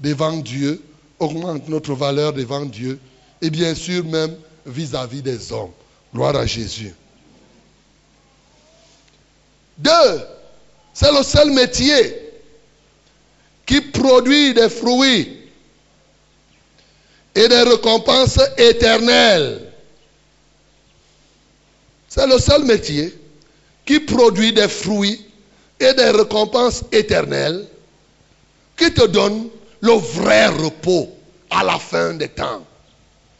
devant Dieu, augmente notre valeur devant Dieu, et bien sûr même vis-à-vis des hommes. Gloire à Jésus. Deux, c'est le seul métier qui produit des fruits et des récompenses éternelles. C'est le seul métier qui produit des fruits et des récompenses éternelles qui te donne le vrai repos à la fin des temps.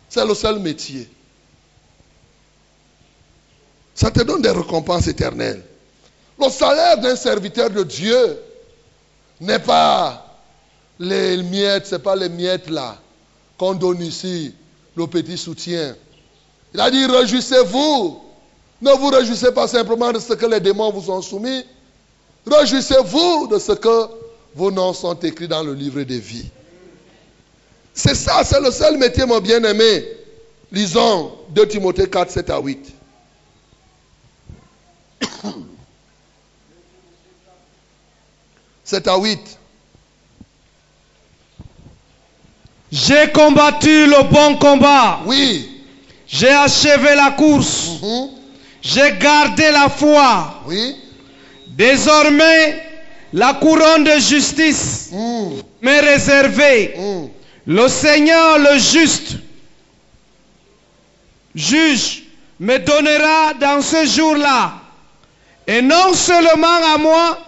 C'est le seul métier. Ça te donne des récompenses éternelles. Le salaire d'un serviteur de Dieu n'est pas les miettes, ce n'est pas les miettes là qu'on donne ici, le petit soutien. Il a dit, réjouissez-vous. Ne vous réjouissez pas simplement de ce que les démons vous ont soumis. Réjouissez-vous de ce que vos noms sont écrits dans le livre des vies. C'est ça, c'est le seul métier, mon bien-aimé. Lisons 2 Timothée 4, 7 à 8. 7 à 8. J'ai combattu le bon combat. Oui. J'ai achevé la course. Mhm. J'ai gardé la foi. Oui. Désormais, la couronne de justice Mm. m'est réservée. Mm. Le Seigneur, le juste, juge, me donnera dans ce jour-là, et non seulement à moi,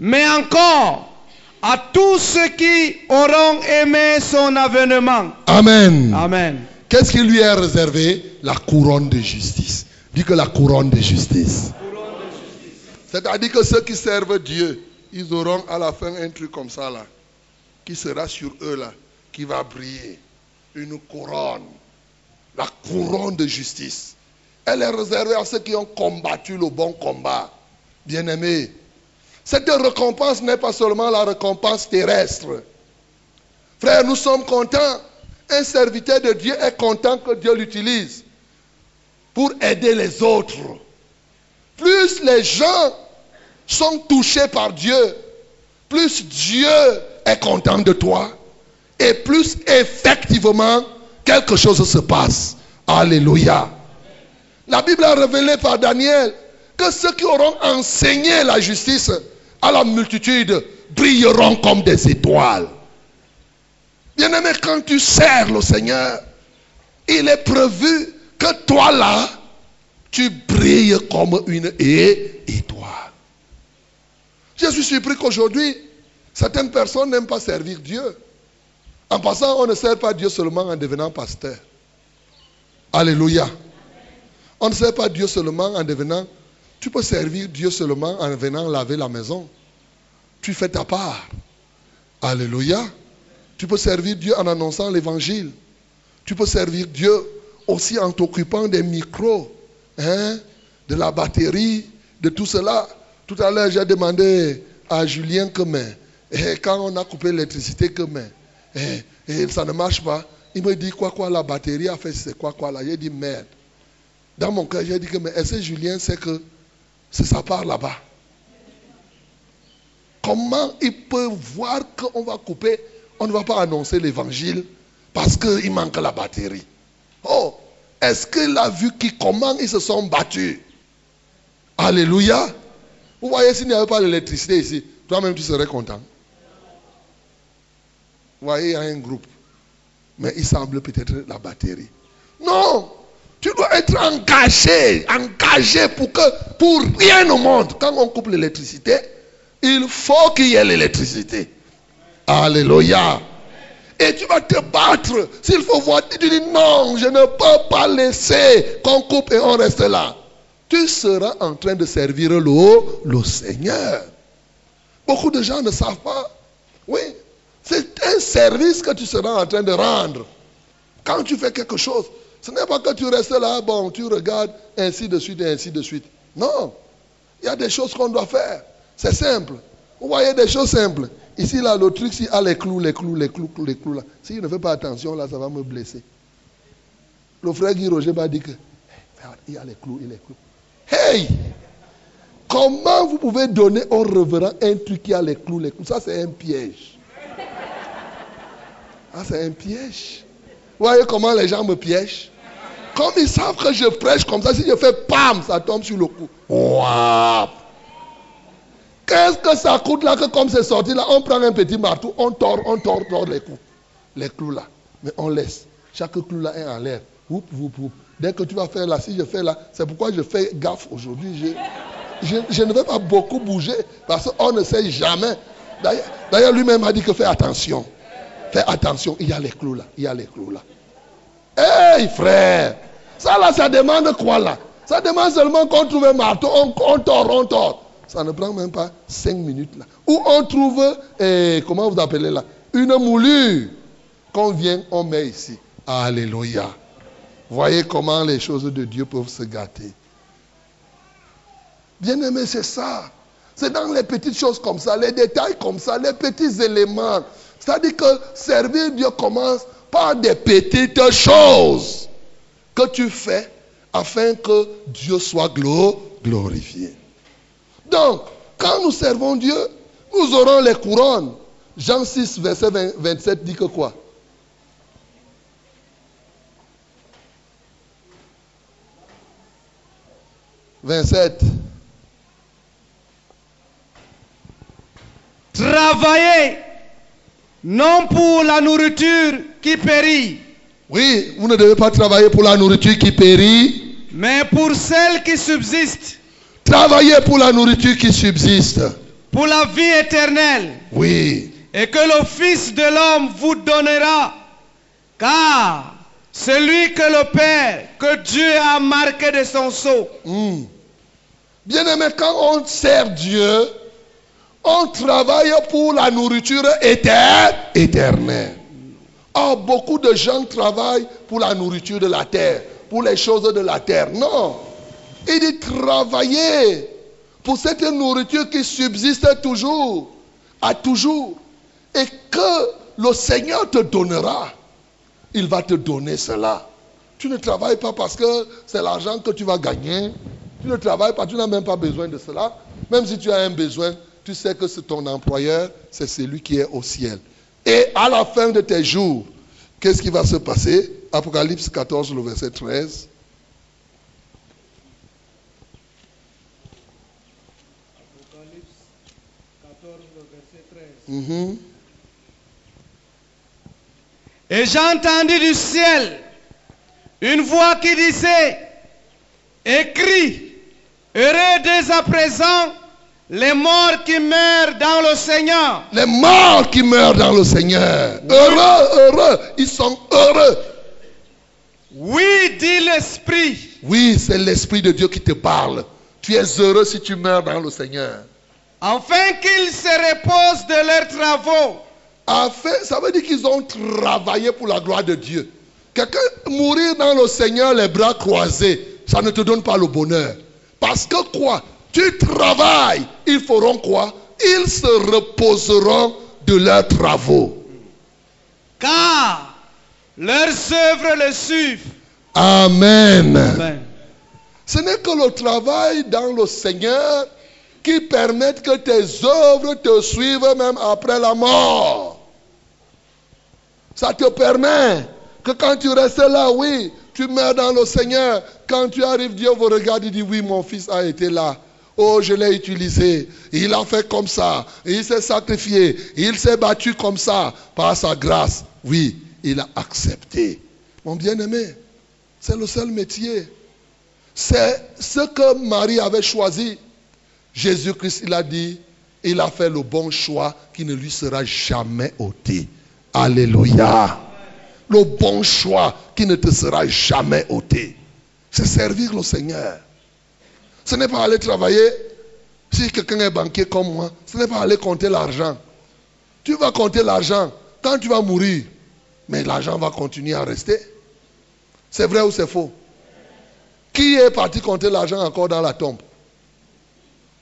mais encore à tous ceux qui auront aimé son avènement. Amen. Amen. Qu'est-ce qui lui est réservé? La couronne de justice. Dis que la couronne de justice. C'est-à-dire que ceux qui servent Dieu, ils auront à la fin un truc comme ça là, qui sera sur eux là, qui va briller. Une couronne. La couronne de justice. Elle est réservée à ceux qui ont combattu le bon combat. Bien-aimés, cette récompense n'est pas seulement la récompense terrestre. Frère, nous sommes contents. Un serviteur de Dieu est content que Dieu l'utilise pour aider les autres. Plus les gens sont touchés par Dieu, plus Dieu est content de toi et plus effectivement quelque chose se passe. Alléluia. La Bible a révélé par Daniel que ceux qui auront enseigné la justice à la multitude brilleront comme des étoiles. Bien-aimé, quand tu sers le Seigneur, il est prévu que toi là, tu brilles comme une étoile. Je suis surpris qu'aujourd'hui, certaines personnes n'aiment pas servir Dieu. En passant, on ne sert pas Dieu seulement en devenant pasteur. Alléluia. On ne sert pas Dieu seulement en devenant... Tu peux servir Dieu seulement en venant laver la maison. Tu fais ta part. Alléluia. Tu peux servir Dieu en annonçant l'évangile. Tu peux servir Dieu aussi en t'occupant des micros, hein, de la batterie, de tout cela. Tout à l'heure, j'ai demandé à Julien que mais, eh, quand on a coupé l'électricité, que mais, eh, eh, ça ne marche pas. Il me dit quoi, quoi, la batterie a fait c'est quoi, quoi là? J'ai dit merde. Dans mon cœur, j'ai dit que mais est-ce que Julien sait que c'est sa part là-bas Comment il peut voir qu'on va couper, on ne va pas annoncer l'évangile parce qu'il manque la batterie Oh, est-ce qu'il a vu qui, comment ils se sont battus? Alléluia. Vous voyez, s'il n'y avait pas d'électricité ici, toi-même tu serais content. Vous voyez, il y a un groupe. Mais il semble peut-être la batterie. Non, tu dois être engagé, engagé pour que, pour rien au monde, quand on coupe l'électricité, il faut qu'il y ait l'électricité. Alléluia. Et tu vas te battre. S'il faut voir, tu dis non, je ne peux pas laisser qu'on coupe et on reste là. Tu seras en train de servir le, le Seigneur. Beaucoup de gens ne savent pas. Oui, c'est un service que tu seras en train de rendre. Quand tu fais quelque chose, ce n'est pas que tu restes là, bon, tu regardes, ainsi de suite, et ainsi de suite. Non, il y a des choses qu'on doit faire. C'est simple. Vous voyez des choses simples. Ici, là, le truc, s'il a les clous, les clous, les clous, les clous, là. S'il ne fait pas attention, là, ça va me blesser. Le frère Guy Roger m'a dit que, il y a les clous, il y a les clous. Hey! Comment vous pouvez donner au reverend un truc qui a les clous, les clous? Ça, c'est un piège. Ah, c'est un piège. Vous voyez comment les gens me piègent Comme ils savent que je prêche comme ça, si je fais pam, ça tombe sur le cou. Waouh Qu'est-ce que ça coûte là que comme c'est sorti là, on prend un petit marteau, on tord, on tord, tord les coups. Les clous là. Mais on laisse. Chaque clou là est en l'air. Dès que tu vas faire là, si je fais là, c'est pourquoi je fais gaffe aujourd'hui. Je, je, ne vais pas beaucoup bouger parce qu'on ne sait jamais. D'ailleurs, lui-même a dit que fais attention. Fais attention, il y a les clous là. Il y a les clous là. Hey frère, ça là, ça demande quoi là? Ça demande seulement qu'on trouve un marteau, on, on tord, on tord. Ça ne prend même pas 5 minutes là. Ou on trouve, eh, comment vous appelez là? Une moulure qu'on vient, on met ici. Alléluia. Voyez comment les choses de Dieu peuvent se gâter. Bien aimé, c'est ça. C'est dans les petites choses comme ça, les détails comme ça, les petits éléments. C'est-à-dire que servir Dieu commence par des petites choses que tu fais afin que Dieu soit glorifié. Donc, quand nous servons Dieu, nous aurons les couronnes. Jean 6, verset 27 dit que quoi « 27. Travaillez non pour la nourriture qui périt. Oui, vous ne devez pas travailler pour la nourriture qui périt. Mais pour celle qui subsiste. Travaillez pour la nourriture qui subsiste. Pour la vie éternelle. Oui. Et que le Fils de l'homme vous donnera. Car celui que le Père, que Dieu a marqué de son sceau. Hmm. Bien aimé, quand on sert Dieu, on travaille pour la nourriture éternelle. Or, beaucoup de gens travaillent pour la nourriture de la terre, pour les choses de la terre. Non. Il dit travailler pour cette nourriture qui subsiste toujours, à toujours, et que le Seigneur te donnera. Il va te donner cela. Tu ne travailles pas parce que c'est l'argent que tu vas gagner. Tu ne travailles pas, tu n'as même pas besoin de cela. Même si tu as un besoin, tu sais que c'est ton employeur, c'est celui qui est au ciel. Et à la fin de tes jours, qu'est-ce qui va se passer? Apocalypse 14, le verset 13. Mhm. Et j'ai entendu du ciel une voix qui disait, écris, heureux dès à présent les morts qui meurent dans le Seigneur. Les morts qui meurent dans le Seigneur. Heureux, heureux, ils sont heureux. Oui, dit l'Esprit. Oui, c'est l'Esprit de Dieu qui te parle. Tu es heureux si tu meurs dans le Seigneur. Afin qu'ils se reposent de leurs travaux. Afin, ça veut dire qu'ils ont travaillé pour la gloire de Dieu. Quelqu'un mourir dans le Seigneur les bras croisés, ça ne te donne pas le bonheur. Parce que quoi? Tu travailles, ils feront quoi? Ils se reposeront de leurs travaux. Car leurs œuvres le suivent. Amen. Amen. Ce n'est que le travail dans le Seigneur qui permettent que tes œuvres te suivent même après la mort. Ça te permet que quand tu restes là, oui, tu meurs dans le Seigneur. Quand tu arrives, Dieu vous regarde et dit, oui, mon fils a été là. Oh, je l'ai utilisé. Il a fait comme ça. Il s'est sacrifié. Il s'est battu comme ça. Par sa grâce. Oui, il a accepté. Mon bien-aimé, c'est le seul métier. C'est ce que Marie avait choisi. Jésus-Christ, il a dit, il a fait le bon choix qui ne lui sera jamais ôté. Alléluia. Le bon choix qui ne te sera jamais ôté. C'est servir le Seigneur. Ce n'est pas aller travailler Si quelqu'un est banquier comme moi, ce n'est pas aller compter l'argent. Tu vas compter l'argent quand tu vas mourir. Mais l'argent va continuer à rester. C'est vrai ou c'est faux? Qui est parti compter l'argent encore dans la tombe?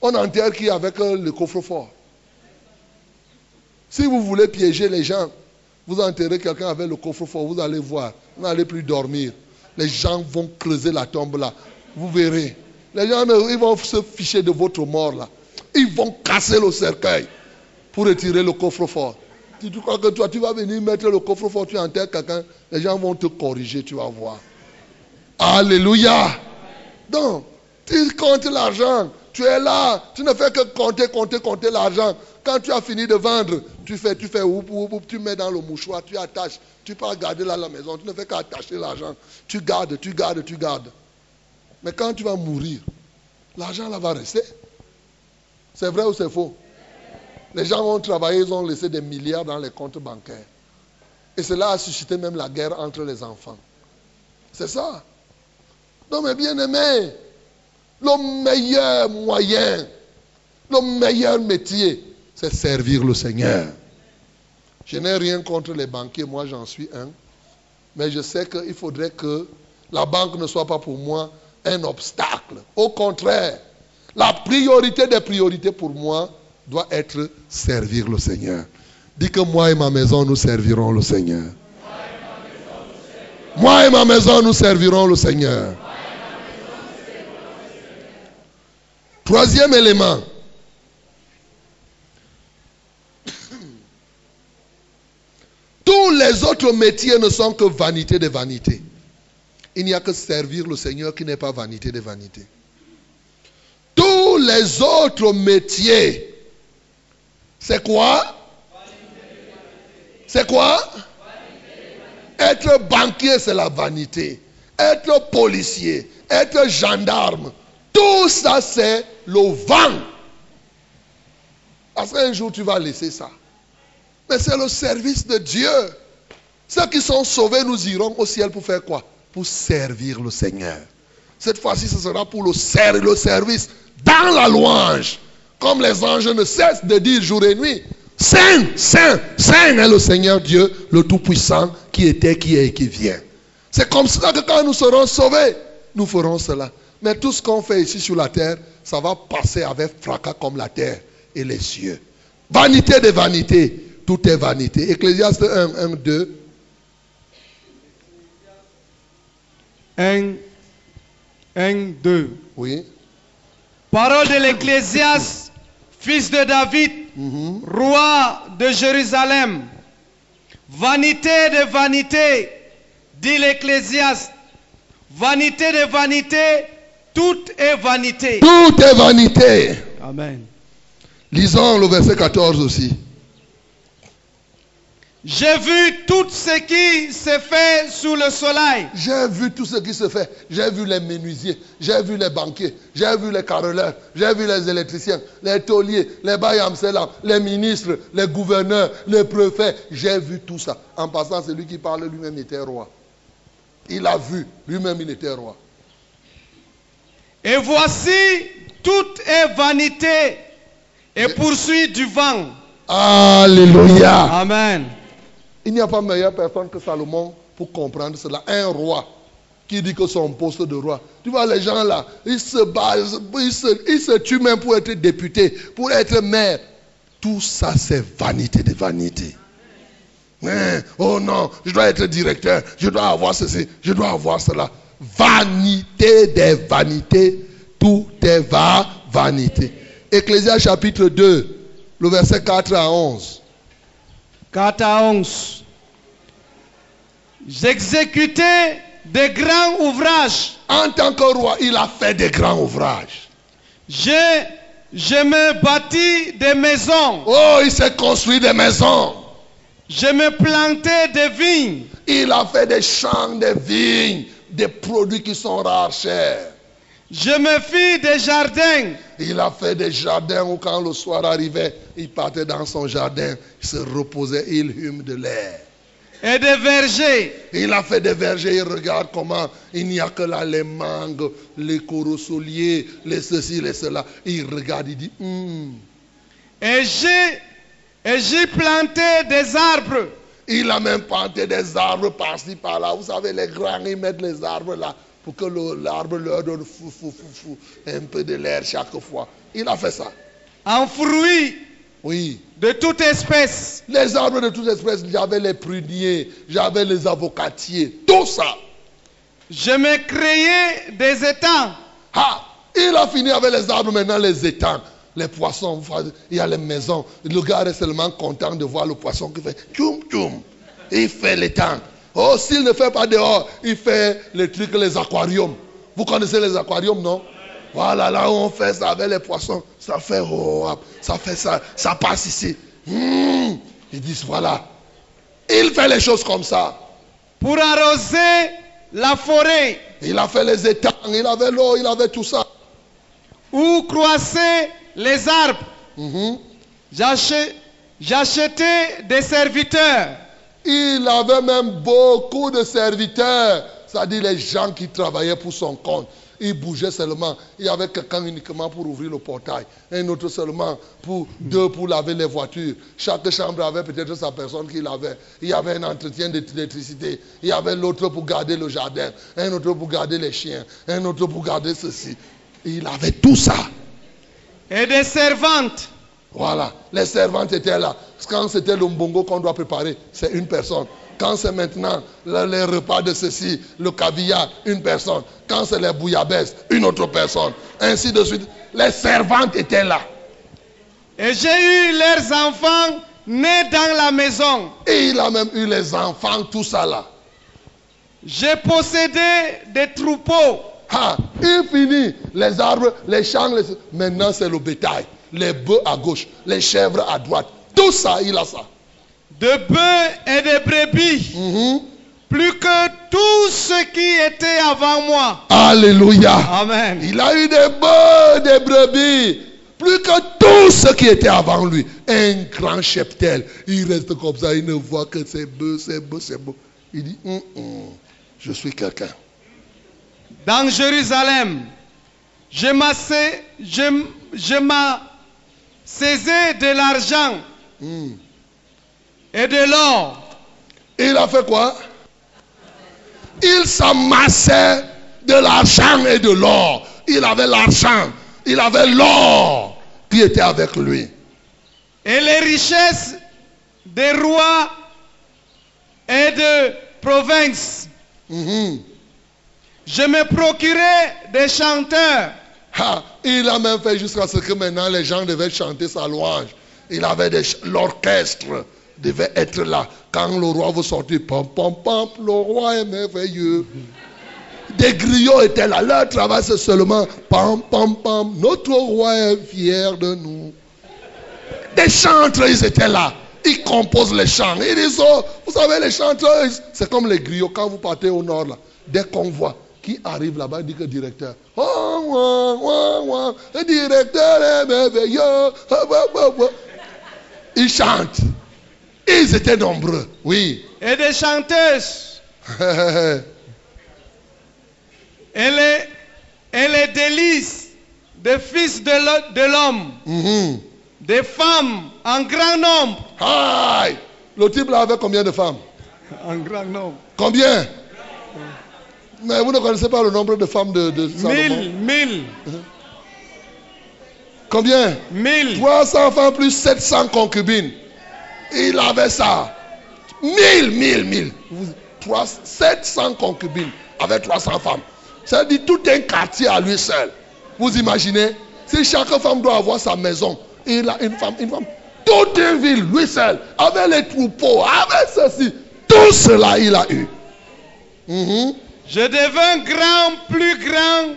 On enterre qui avec le coffre-fort? Si vous voulez piéger les gens, vous enterrez quelqu'un avec le coffre-fort, vous allez voir. Vous n'allez plus dormir. Les gens vont creuser la tombe là. Vous verrez. Les gens, ils vont se ficher de votre mort là. Ils vont casser le cercueil pour retirer le coffre-fort. Tu, crois que toi, tu vas venir mettre le coffre-fort, tu enterres quelqu'un, les gens vont te corriger, tu vas voir. Alléluia. Donc, tu comptes l'argent. Tu es là. Tu ne fais que compter, compter, compter l'argent. Quand tu as fini de vendre, tu fais, tu fais, oup, tu mets dans le mouchoir, tu attaches. Tu peux garder là la maison. Tu ne fais qu'attacher l'argent. Tu gardes, tu gardes, tu gardes. Mais quand tu vas mourir, l'argent là va rester. C'est vrai ou c'est faux? Les gens ont travaillé, ils ont laissé des milliards dans les comptes bancaires. Et cela a suscité même la guerre entre les enfants. C'est ça. Donc, mes bien-aimés, le meilleur moyen, le meilleur métier, c'est servir le Seigneur. Je n'ai rien contre les banquiers, moi j'en suis un. Mais je sais qu'il faudrait que la banque ne soit pas pour moi un obstacle. Au contraire, la priorité des priorités pour moi doit être servir le Seigneur. Dis que moi et ma maison, nous servirons le Seigneur. Moi et ma maison, nous servirons le Seigneur. Troisième élément. Tous les autres métiers ne sont que vanité de vanité. Il n'y a que servir le Seigneur qui n'est pas vanité de vanité. Tous les autres métiers, c'est quoi? C'est quoi? Être banquier, c'est la vanité. Être policier, être gendarme, tout ça, c'est le vent. Parce qu'un jour, tu vas laisser ça. Mais c'est le service de Dieu. Ceux qui sont sauvés, nous irons au ciel pour faire quoi? Servir le Seigneur. Cette fois-ci, ce sera pour le, ser- le service dans la louange. Comme les anges ne cessent de dire jour et nuit. Saint, Saint, Saint est le Seigneur Dieu, le Tout-Puissant, qui était, qui est et qui vient. C'est comme ça que quand nous serons sauvés, nous ferons cela. Mais tout ce qu'on fait ici sur la terre, ça va passer avec fracas comme la terre et les cieux. Vanité de vanité, tout est vanité. Ecclésiaste 1, 1, 2. 1, 1, 2. Oui. Parole de l'Ecclésiaste, fils de David, Mhm. roi de Jérusalem. Vanité de vanité, dit l'Ecclésiaste. Vanité de vanité, tout est vanité. Tout est vanité. Amen. Lisons le verset 14 aussi. J'ai vu tout ce qui se fait sous le soleil. J'ai vu tout ce qui se fait. J'ai vu les menuisiers, j'ai vu les banquiers, j'ai vu les carreleurs, j'ai vu les électriciens, les tauliers, les bayamselam, les ministres, les gouverneurs, les préfets. J'ai vu tout ça. En passant, celui qui parle lui-même était roi. Il a vu, lui-même il était roi. Et voici, tout est vanité et poursuit du vent. Alléluia. Amen. Il n'y a pas meilleure personne que Salomon pour comprendre cela. Un roi qui dit que son poste de roi. Tu vois, les gens là, ils se basent, ils se, tuent même pour être député, pour être maire. Tout ça, c'est vanité de vanité. Oh non, je dois être directeur, je dois avoir ceci, je dois avoir cela. Vanité des vanités, tout est va vanité. Ecclésias chapitre 2, le verset 4 à 11. 4 à 11. J'exécutais des grands ouvrages. En tant que roi, il a fait des grands ouvrages. Je, je me bâtis des maisons. Oh, il s'est construit des maisons. Je me plantais des vignes. Il a fait des champs, des vignes, des produits qui sont rares, chers. Je me fis des jardins. Il a fait des jardins où quand le soir arrivait, il partait dans son jardin, il se reposait, il hume de l'air. et des vergers. Il a fait des vergers, il regarde comment il n'y a que là les mangues, les corosoliers, les ceci, les cela. Il regarde, il dit, Hmm. Et j'ai et j'y planté des arbres il a même planté des arbres par-ci, par-là. Vous savez, les grands, ils mettent les arbres là pour que l'arbre leur donne fou, fou, fou, fou, un peu de l'air chaque fois. Il a fait ça. en fruits Oui. de toute espèce. Les arbres de toute espèce, j'avais les pruniers, j'avais les avocatiers, tout ça. Je me créais des étangs. Ah, il a fini avec les arbres, maintenant les étangs, les poissons, il y a les maisons. Le gars est seulement content de voir le poisson qui fait tchoum tchoum. Il fait l'étang. Oh, s'il ne fait pas dehors, il fait les trucs, les aquariums. Vous connaissez les aquariums, non? Voilà, là où on fait ça avec les poissons. Ça fait, oh, ça fait ça, ça passe ici. Hmm. Ils disent, voilà. Il fait les choses comme ça. pour arroser la forêt Il a fait les étangs, il avait l'eau, il avait tout ça. où croissaient les arbres. Mhm. J'achè- J'achetais des serviteurs Il avait même beaucoup de serviteurs, c'est-à-dire les gens qui travaillaient pour son compte. Il bougeait seulement. Il y avait quelqu'un uniquement pour ouvrir le portail. Un autre seulement pour deux pour laver les voitures. Chaque chambre avait peut-être sa personne qui lavait. Il y avait un entretien d'électricité. Il y avait l'autre pour garder le jardin. Un autre pour garder les chiens. Un autre pour garder ceci. Il avait tout ça. et des servantes. Voilà, les servantes étaient là. Quand c'était le mbongo qu'on doit préparer, c'est une personne. Quand c'est maintenant le- les repas de ceci, le caviar, une personne. Quand c'est les bouillabaisse, une autre personne. Ainsi de suite. Les servantes étaient là. Et j'ai eu leurs enfants nés dans la maison. Et il a même eu les enfants, tout ça là. J'ai possédé des troupeaux. Ah, il finit les arbres, les champs. les- Maintenant, c'est le bétail. Les bœufs à gauche, les chèvres à droite. Tout ça, il a ça. de bœufs et de brebis, Mhm. plus que tout ce qui était avant moi. Alléluia. Amen. Il a eu des bœufs, des brebis, plus que tout ce qui était avant lui. Un grand cheptel. Il reste comme ça, il ne voit que ses bœufs, ses bœufs, ses bœufs. Il dit, Hum, hum, je suis quelqu'un. Dans Jérusalem, je m'assais- je, je m'assaisais de l'argent Hum. et de l'or. Il a fait quoi? Il s'amassait de l'argent et de l'or. Il avait l'argent, il avait l'or qui était avec lui. et les richesses des rois et de provinces. Mhm. Je me procurais des chanteurs Il a même fait jusqu'à ce que maintenant les gens devaient chanter sa louange. Il avait l'orchestre devait être là. Quand le roi vous sortir, pam pam pam, le roi est merveilleux. Des griots étaient là. Leur travail c'est seulement pam pam pam. Notre roi est fier de nous. Des chantres, ils étaient là. Ils composent les chants. Ils disent, oh, vous savez, les chanteurs, c'est comme les griots. Quand vous partez au nord, là, dès qu'on voit qui arrive là-bas, il dit que le directeur. Oh, ouah, ouah, le directeur est merveilleux. Ils chantent. Ils étaient nombreux, oui. et des chanteuses et les, et les délices des fils de l'homme, Mhm. des femmes en grand nombre. Aïe. Le type là avait combien de femmes? En grand nombre. Combien? Mais vous ne connaissez pas le nombre de femmes de, de Salomon Mille, mille, Combien? Mille. 300 femmes plus 700 concubines. Il avait ça. 1000, 1000, 1000. Vous- trois- 700 concubines avec 300 femmes. Ça dit tout un quartier à lui seul. Vous imaginez? Si chaque femme doit avoir sa maison, il a une femme, une femme. Toute une ville, lui seul, avec les troupeaux, avec ceci. Tout cela, il a eu. Mhm. Je devins grand, plus grand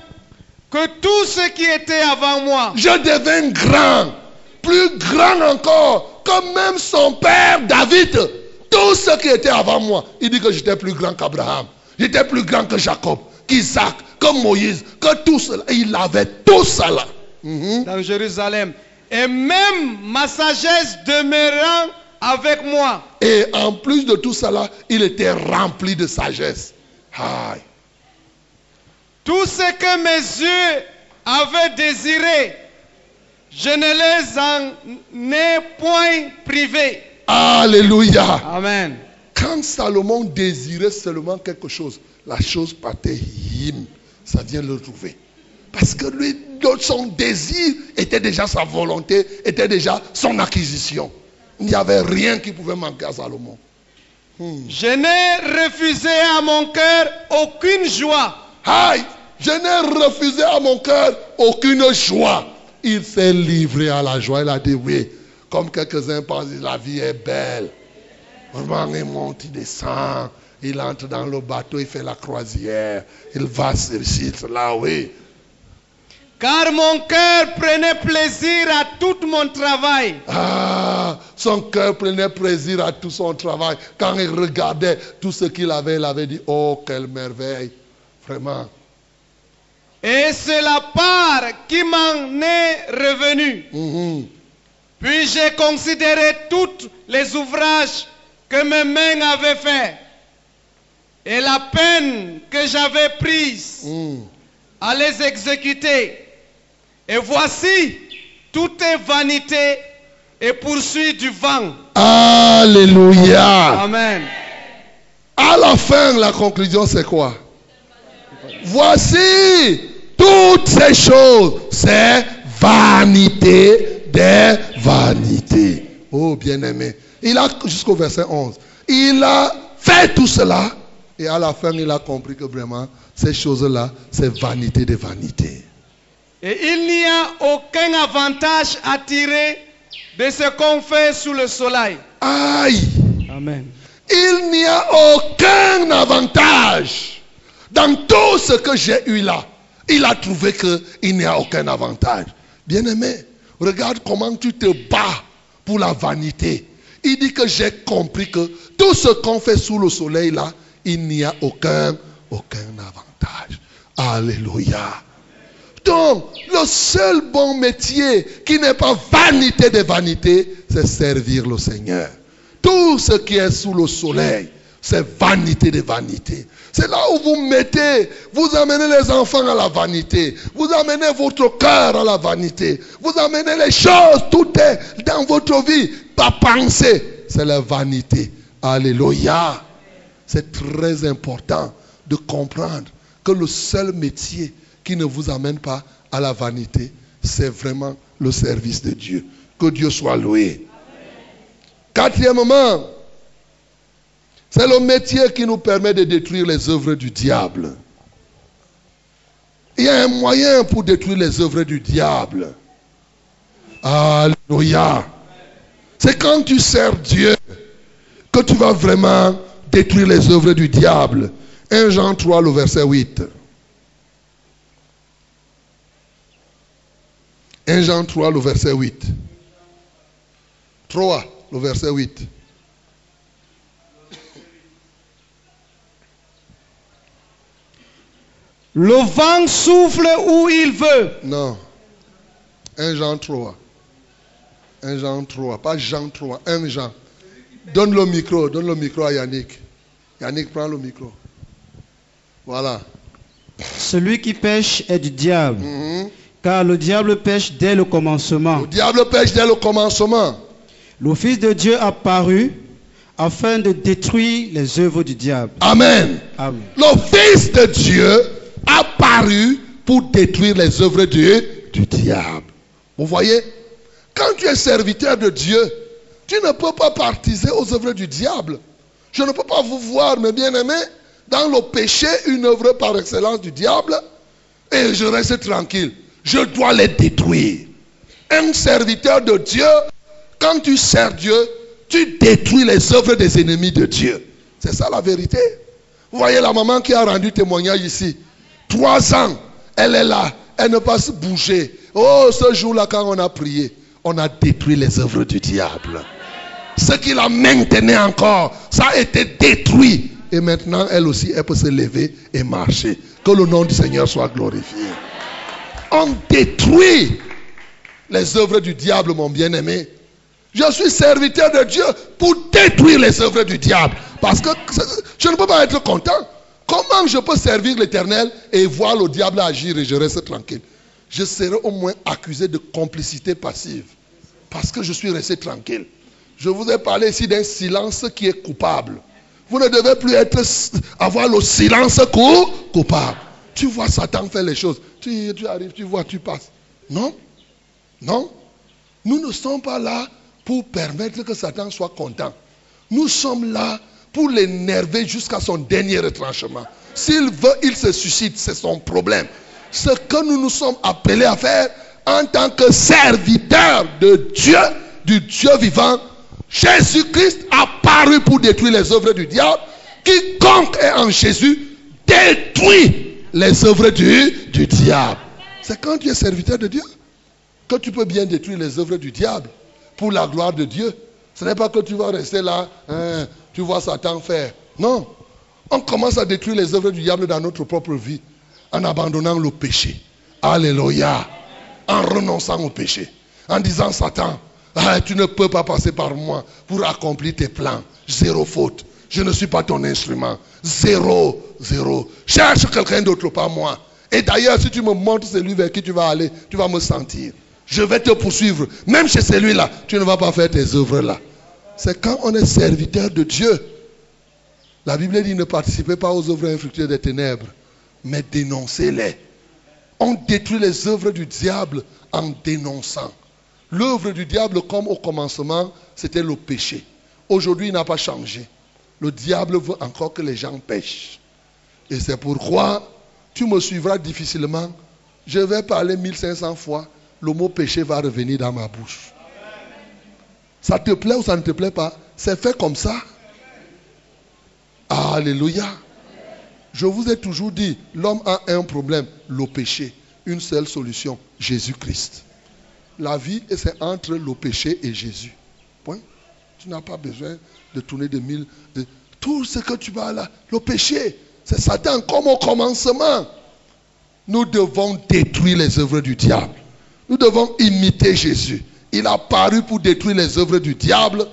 que tout ce qui était avant moi. Je devins grand, plus grand encore que même son père David. Tout ce qui était avant moi, il dit que j'étais plus grand qu'Abraham. J'étais plus grand que Jacob, qu'Isaac, que Moïse, que tout cela. Il avait tout cela. Mhm. dans Jérusalem. Et même ma sagesse demeurant avec moi. Et en plus de tout cela, il était rempli de sagesse. Aïe. Tout ce que mes yeux avaient désiré, je ne les en ai point privé. Alléluia. Amen. Quand Salomon désirait seulement quelque chose, la chose partait him. Ça vient le trouver. Parce que lui, son désir était déjà sa volonté, était déjà son acquisition. Il n'y avait rien qui pouvait manquer à Salomon. Hmm. Je n'ai refusé à mon cœur aucune joie. Aïe, je n'ai refusé à mon cœur aucune joie. Il s'est livré à la joie. Il a dit oui. Comme quelques-uns pensent, la vie est belle. Vraiment, il monte, il descend. Il entre dans le bateau, il fait la croisière. Il va sur site là, oui. Car mon cœur prenait plaisir à tout mon travail. Ah, son cœur prenait plaisir à tout son travail. Quand il regardait tout ce qu'il avait, il avait dit, oh, quelle merveille. Vraiment. Et c'est la part qui m'en est revenue. Mhm. Puis j'ai considéré tous les ouvrages que mes mains avaient faits et la peine que j'avais prise Mhm. à les exécuter. Et voici, tout est vanité et poursuit du vent. Alléluia. Amen. À la fin, la conclusion, c'est quoi? Voici toutes ces choses, c'est vanité des vanités. Oh, bien-aimé. Il a, jusqu'au verset 11, il a fait tout cela et à la fin, il a compris que vraiment, ces choses-là, c'est vanité des vanités. Et il n'y a aucun avantage à tirer de ce qu'on fait sous le soleil. Aïe Amen. Il n'y a aucun avantage dans tout ce que j'ai eu là. Il a trouvé qu'il n'y a aucun avantage. Bien-aimé, regarde comment tu te bats pour la vanité. Il dit que j'ai compris que tout ce qu'on fait sous le soleil là, il n'y a aucun, aucun avantage. Alléluia. Donc, le seul bon métier qui n'est pas vanité des vanités, c'est servir le Seigneur. Tout ce qui est sous le soleil, c'est vanité des vanités. C'est là où vous mettez, vous amenez les enfants à la vanité. Vous amenez votre cœur à la vanité. Vous amenez les choses, tout est dans votre vie. Pas penser, c'est la vanité. Alléluia. C'est très important de comprendre que le seul métier qui ne vous amène pas à la vanité, c'est vraiment le service de Dieu. Que Dieu soit loué. Quatrièmement, c'est le métier qui nous permet de détruire les œuvres du diable. Il y a un moyen pour détruire les œuvres du diable. Alléluia. C'est quand tu sers Dieu que tu vas vraiment détruire les œuvres du diable. 1 Jean 3, le verset 8. 1 Jean 3, le verset 8. 3, le verset 8. Le vent souffle où il veut. Non. 1 Jean 3. 1 Jean 3. Pas Jean 3. 1 Jean. Donne le micro. Donne le micro à Yannick. Yannick, prends le micro. Voilà. Celui qui pêche est du diable, Mhm. Car le diable pêche dès le commencement. Le diable pêche dès le commencement. Le Fils de Dieu a paru afin de détruire les œuvres du diable. Amen. Amen. Le Fils de Dieu a paru pour détruire les œuvres du, du diable. Vous voyez Quand tu es serviteur de Dieu, tu ne peux pas partiser aux œuvres du diable. Je ne peux pas vous voir, mes bien-aimés, dans le péché, une œuvre par excellence du diable, et je reste tranquille. Je dois les détruire. Un serviteur de Dieu, quand tu sers Dieu, tu détruis les œuvres des ennemis de Dieu. C'est ça la vérité. Vous voyez la maman qui a rendu témoignage ici. Trois ans, elle est là. Elle ne peut pas se bouger. Oh, ce jour-là, quand on a prié, on a détruit les œuvres du diable. Ce qui la maintenait encore, ça a été détruit. Et maintenant, elle aussi, elle peut se lever et marcher. Que le nom du Seigneur soit glorifié. On détruit les œuvres du diable, mon bien-aimé. Je suis serviteur de Dieu pour détruire les œuvres du diable. Parce que je ne peux pas être content. Comment je peux servir l'éternel et voir le diable agir et je reste tranquille? Je serai au moins accusé de complicité passive. Parce que je suis resté tranquille. Je vous ai parlé ici d'un silence qui est coupable. Vous ne devez plus être, avoir le silence coupable. Tu vois Satan faire les choses. Tu, tu arrives, tu vois, tu passes. Non? Non? Nous ne sommes pas là pour permettre que Satan soit content. Nous sommes là pour l'énerver jusqu'à son dernier retranchement. S'il veut, il se suscite, c'est son problème. Ce que nous nous sommes appelés à faire en tant que serviteurs de Dieu, du Dieu vivant, Jésus-Christ a paru pour détruire les œuvres du diable. Quiconque est en Jésus détruit les œuvres du, diable. C'est quand tu es serviteur de Dieu que tu peux bien détruire les œuvres du diable pour la gloire de Dieu. Ce n'est pas que tu vas rester là, hein, tu vois Satan faire. Non. On commence à détruire les œuvres du diable dans notre propre vie en abandonnant le péché. Alléluia. En renonçant au péché. En disant Satan, ah, tu ne peux pas passer par moi pour accomplir tes plans. Zéro faute. Je ne suis pas ton instrument. Zéro, zéro. Cherche quelqu'un d'autre, pas moi. Et d'ailleurs, si tu me montres celui vers qui tu vas aller, tu vas me sentir. Je vais te poursuivre. Même chez celui-là, tu ne vas pas faire tes œuvres là. C'est quand on est serviteur de Dieu. La Bible dit ne participez pas aux œuvres infructueuses des ténèbres, mais dénoncez-les. On détruit les œuvres du diable en dénonçant. L'œuvre du diable, comme au commencement, c'était le péché. Aujourd'hui, il n'a pas changé. Le diable veut encore que les gens pêchent. Et c'est pourquoi tu me suivras difficilement. Je vais parler 1500 fois. Le mot péché va revenir dans ma bouche. Ça te plaît ou ça ne te plaît pas? C'est fait comme ça. Alléluia. Je vous ai toujours dit, l'homme a un problème, le péché. Une seule solution, Jésus-Christ. La vie, c'est entre le péché et Jésus. Point. Tu n'as pas besoin de tourner de mille. De... Tout ce que tu vas là, le péché, c'est Satan comme au commencement. Nous devons détruire les œuvres du diable. Nous devons imiter Jésus. Il a paru pour détruire les œuvres du diable.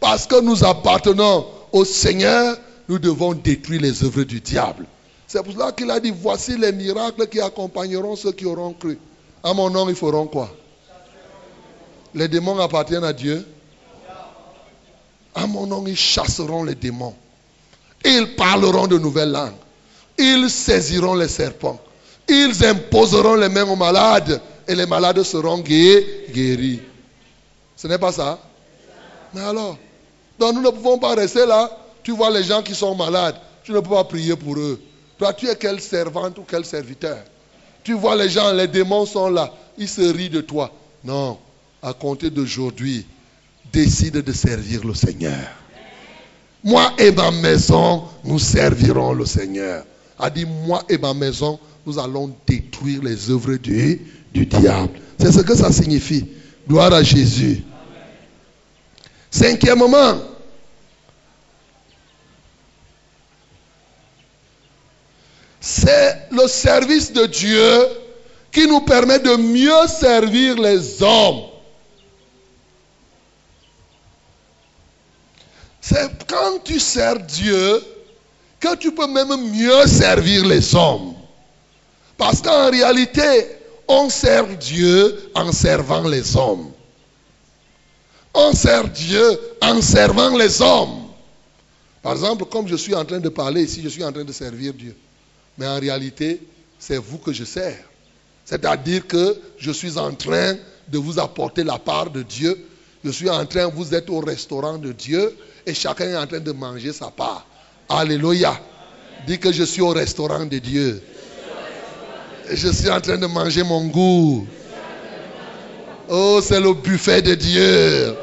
Parce que nous appartenons au Seigneur, nous devons détruire les œuvres du diable. C'est pour cela qu'il a dit, voici les miracles qui accompagneront ceux qui auront cru. À mon nom, ils feront quoi? Les démons appartiennent à Dieu. À mon nom, ils chasseront les démons. Ils parleront de nouvelles langues. Ils saisiront les serpents. Ils imposeront les mains aux malades et les malades seront guéris. Ce n'est pas ça Mais alors Donc nous ne pouvons pas rester là. Tu vois les gens qui sont malades. Tu ne peux pas prier pour eux. Toi, tu es quel servante ou quel serviteur? Tu vois les gens, les démons sont là. Ils se rient de toi. Non. À compter d'aujourd'hui, décide de servir le Seigneur. Moi et ma maison, nous servirons le Seigneur. A dit, moi et ma maison, nous allons détruire les œuvres du, diable. C'est ce que ça signifie. Gloire à Jésus. Cinquièmement, c'est le service de Dieu qui nous permet de mieux servir les hommes. C'est quand tu sers Dieu que tu peux même mieux servir les hommes. Parce qu'en réalité, on sert Dieu en servant les hommes. On sert Dieu en servant les hommes. Par exemple, comme je suis en train de parler ici, je suis en train de servir Dieu. Mais en réalité, c'est vous que je sers. C'est-à-dire que je suis en train de vous apporter la part de Dieu. Je suis en train, vous êtes au restaurant de Dieu et chacun est en train de manger sa part. Alléluia. Dis que je suis au restaurant de Dieu. Je suis en train de manger mon goût. Oh, c'est le buffet de Dieu.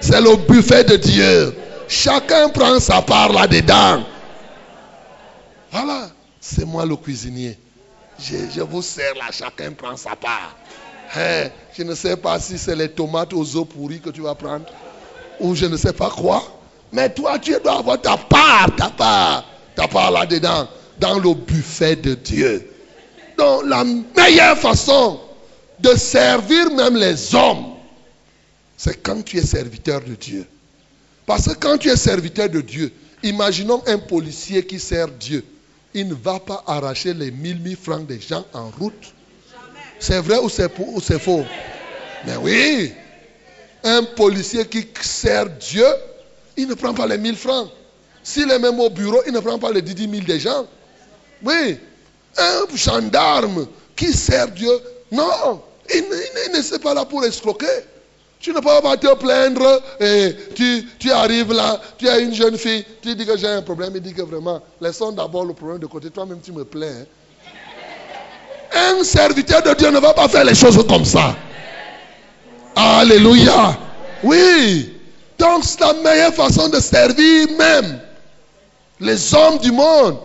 C'est le buffet de Dieu. Chacun prend sa part là-dedans. Voilà. C'est moi le cuisinier. Je, vous sers là, chacun prend sa part. Hein, je ne sais pas si c'est les tomates aux eaux pourries que tu vas prendre. Ou je ne sais pas quoi. Mais toi, tu dois avoir ta part, ta part, ta part là-dedans. Dans le buffet de Dieu. Donc la meilleure façon de servir même les hommes, c'est quand tu es serviteur de Dieu. Parce que quand tu es serviteur de Dieu, imaginons un policier qui sert Dieu. Il ne va pas arracher les mille mille francs des gens en route. C'est vrai ou c'est faux? Mais oui. Un policier qui sert Dieu, il ne prend pas les mille francs. S'il est même au bureau, il ne prend pas les 10 000 des gens. Oui. Un gendarme qui sert Dieu, non. Il, ne n'est pas là pour escroquer. Tu ne peux pas te plaindre tu, arrives là, tu as une jeune fille, tu dis que j'ai un problème, il dit que vraiment, laissons d'abord le problème de côté, toi-même tu me plains. Hein. Un serviteur de Dieu ne va pas faire les choses comme ça. Alléluia. Oui. Donc c'est la meilleure façon de servir même les hommes du monde,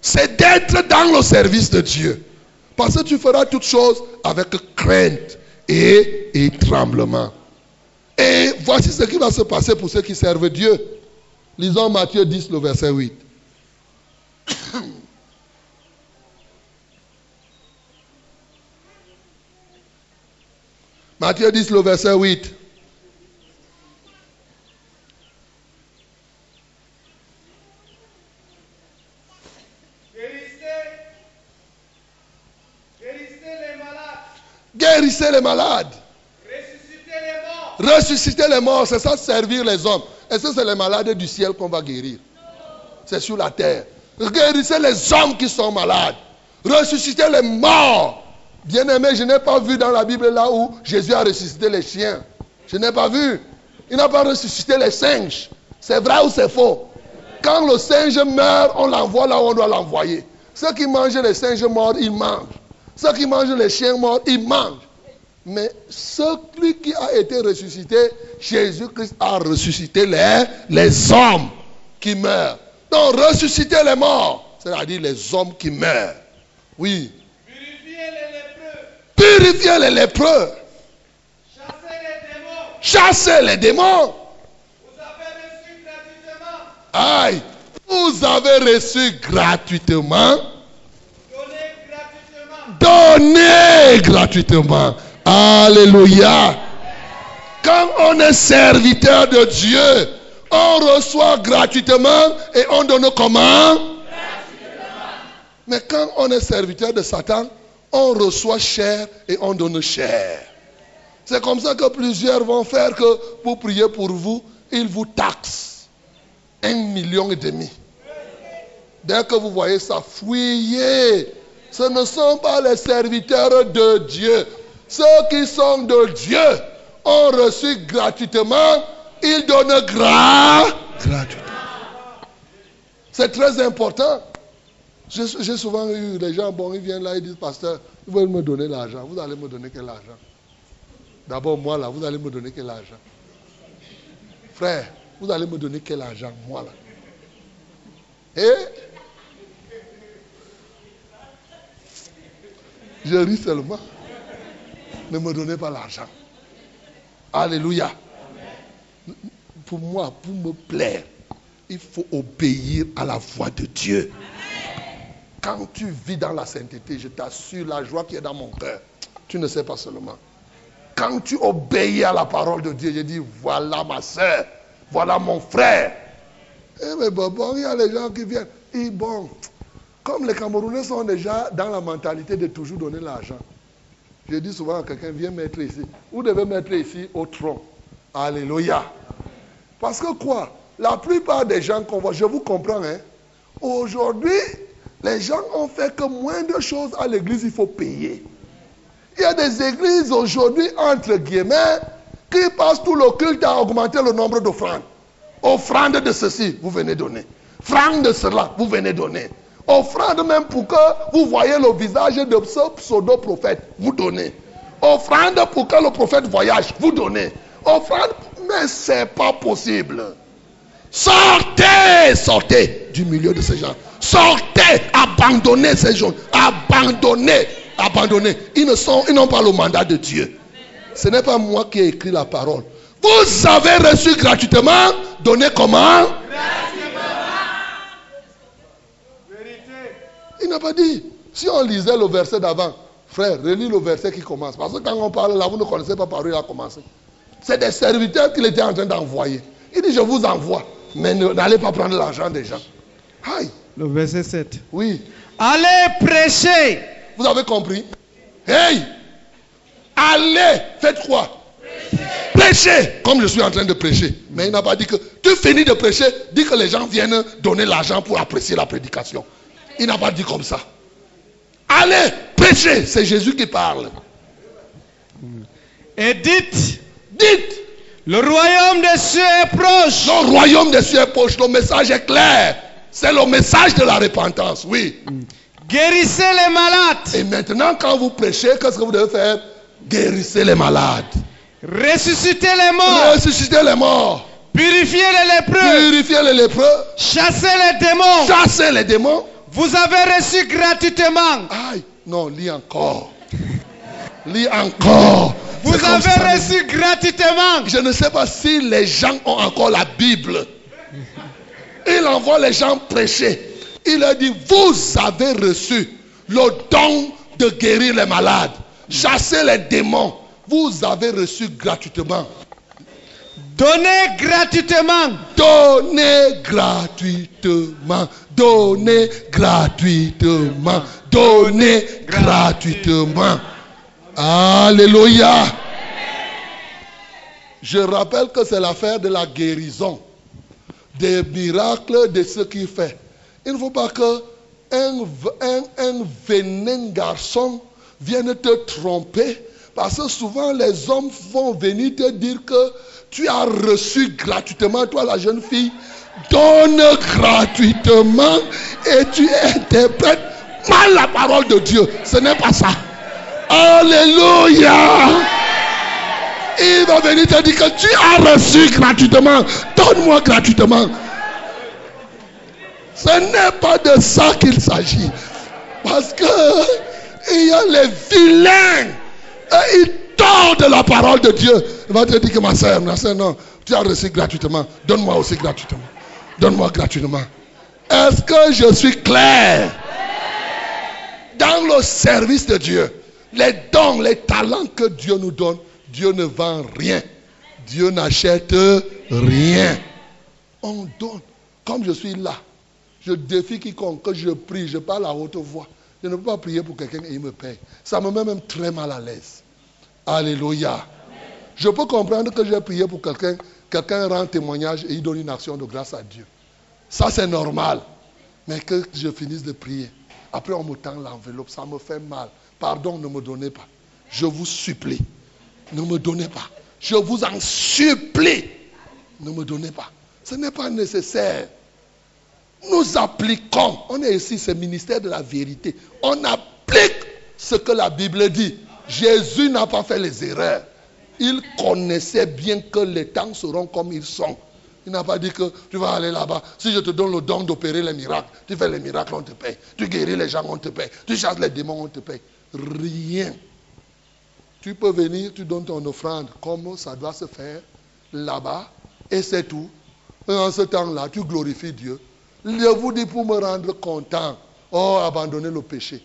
c'est d'être dans le service de Dieu. Parce que tu feras toutes choses avec crainte et, et tremblement. Et voici ce qui va se passer pour ceux qui servent Dieu. Lisons Matthieu 10, le verset 8. Matthieu 10, le verset 8. Guérissez les malades. Ressusciter les morts, c'est ça servir les hommes. Est-ce que c'est les malades du ciel qu'on va guérir? C'est sur la terre. Guérissez les hommes qui sont malades. Ressusciter les morts. Bien aimé, je n'ai pas vu dans la Bible là où Jésus a ressuscité les chiens. Je n'ai pas vu. Il n'a pas ressuscité les singes. C'est vrai ou c'est faux? Quand le singe meurt, on l'envoie là où on doit l'envoyer. Ceux qui mangent les singes morts, ils mangent. Ceux qui mangent les chiens morts, ils mangent. Mais celui qui a été ressuscité, Jésus-Christ a ressuscité les, les hommes qui meurent. Donc, ressusciter les morts, c'est-à-dire les hommes qui meurent. Oui. Purifier les lépreux. Purifier les lépreux. Chasser les démons. Chasser les démons. Vous avez reçu gratuitement. Aïe. Vous avez reçu gratuitement. Donnez gratuitement. Alléluia. Quand on est serviteur de Dieu, on reçoit gratuitement et on donne comment? Mais quand on est serviteur de Satan, on reçoit cher et on donne cher. C'est comme ça que plusieurs vont faire que pour prier pour vous, ils vous taxent un million et demi. Dès que vous voyez ça, fuyez. Ce ne sont pas les serviteurs de Dieu. Ceux qui sont de Dieu ont reçu gratuitement, ils donnent gras gratuitement. C'est très important. J'ai souvent eu des gens, bon, ils viennent là, ils disent, pasteur, ils veulent me donner l'argent. Vous allez me donner quel argent? D'abord, moi là, vous allez me donner quel argent? Frère, vous allez me donner quel argent, moi là? Et je ris seulement. Ne me donnez pas l'argent. Alléluia. Pour moi, pour me plaire, il faut obéir à la voix de Dieu. Quand tu vis dans la sainteté, je t'assure la joie qui est dans mon cœur. Tu ne sais pas seulement. Quand tu obéis à la parole de Dieu, je dis, voilà ma soeur, voilà mon frère. Eh mais bon, bon, il y a les gens qui viennent. Et bon, comme les Camerounais sont déjà dans la mentalité de toujours donner l'argent. Je dis souvent à quelqu'un, viens mettre ici. Vous devez mettre ici au tronc. Alléluia. Parce que quoi? La plupart des gens qu'on voit, je vous comprends, hein. Aujourd'hui, les gens ont fait que moins de choses à l'église, il faut payer. Il y a des églises aujourd'hui, entre guillemets, qui passent tout le culte à augmenter le nombre d'offrandes. Offrande de ceci, vous venez donner. Franc de cela, vous venez donner. Offrande même pour que vous voyez le visage de ce pseudo-prophète, vous donnez. Offrande pour que le prophète voyage, vous donnez. Offrande, mais ce n'est pas possible. Sortez, sortez du milieu de ces gens. Sortez, abandonnez ces gens. Abandonnez, abandonnez. Ils ne sont, ils n'ont pas le mandat de Dieu. Ce n'est pas moi qui ai écrit la parole. Vous avez reçu gratuitement, donnez comment? Il n'a pas dit. Si on lisait le verset d'avant, frère, relis le verset qui commence. Parce que quand on parle là, vous ne connaissez pas par où il a commencé. C'est des serviteurs qu'il était en train d'envoyer. Il dit, je vous envoie, mais n'allez pas prendre l'argent des gens. Aïe, Le verset 7. oui, Allez prêcher. vous avez compris? Hey, allez, faites quoi? Prêchez, comme je suis en train de prêcher. Mais il n'a pas dit que tu finis de prêcher, dis que les gens viennent donner l'argent pour apprécier la prédication. Il n'a pas dit comme ça. Allez, prêchez, c'est Jésus qui parle. Et dites, Dites, le royaume des cieux est proche. le royaume des cieux est proche, le message est clair. C'est le message de la repentance, oui. Guérissez les malades. Et maintenant, quand vous prêchez, qu'est-ce que vous devez faire? Guérissez les malades. Ressuscitez les morts. Ressuscitez les morts. Purifiez les lépreux. Purifiez les lépreux. Chassez les démons. Chassez les démons. Vous avez reçu gratuitement. Aïe, non, lis encore. Lis encore. Vous avez reçu gratuitement. Je ne sais pas si les gens ont encore la Bible. Il envoie les gens prêcher. Il leur dit, vous avez reçu le don de guérir les malades, chasser les démons. Vous avez reçu gratuitement. Donnez gratuitement. Donnez gratuitement. Donnez gratuitement. Donnez gratuitement. Alléluia. Je rappelle que c'est l'affaire de la guérison, des miracles, de ce qu'il fait. Il ne faut pas que un, un, un vénin garçon vienne te tromper. Parce que souvent les hommes vont venir te dire que tu as reçu gratuitement, toi la jeune fille, donne gratuitement et tu interprètes mal la parole de Dieu. Ce n'est pas ça. Alléluia. Il va venir te dire que tu as reçu gratuitement. Donne-moi gratuitement. Ce n'est pas de ça qu'il s'agit. Parce que il y a les vilains. Ils tordent la parole de Dieu. Il va te dire que ma soeur, ma soeur, non, tu as reçu gratuitement. Donne-moi aussi gratuitement. Donne-moi gratuitement. Est-ce que je suis clair? Dans le service de Dieu, les dons, les talents que Dieu nous donne, Dieu ne vend rien. Dieu n'achète rien. On donne. Comme je suis là, je défie quiconque que je prie, je parle à haute voix. Je ne peux pas prier pour quelqu'un et il me paye. Ça me met même très mal à l'aise. Alléluia. Je peux comprendre que j'ai prié pour quelqu'un, quelqu'un rend témoignage et il donne une action de grâce à Dieu. Ça, c'est normal. Mais que je finisse de prier. Après, on me tend l'enveloppe. Ça me fait mal. Pardon, ne me donnez pas. Je vous supplie. Ne me donnez pas. Je vous en supplie. Ne me donnez pas. Ce n'est pas nécessaire. Nous appliquons. On est ici, c'est ministère de la vérité. On applique ce que la Bible dit. Jésus n'a pas fait les erreurs. Il connaissait bien que les temps seront comme ils sont. Il n'a pas dit que tu vas aller là-bas. Si je te donne le don d'opérer les miracles, tu fais les miracles, on te paye. Tu guéris les gens, on te paye. Tu chasses les démons, on te paye. Rien. Tu peux venir, tu donnes ton offrande comme ça doit se faire là-bas, et c'est tout. Et en ce temps-là, tu glorifies Dieu. Je vous dis pour me rendre content, oh, abandonnez le péché.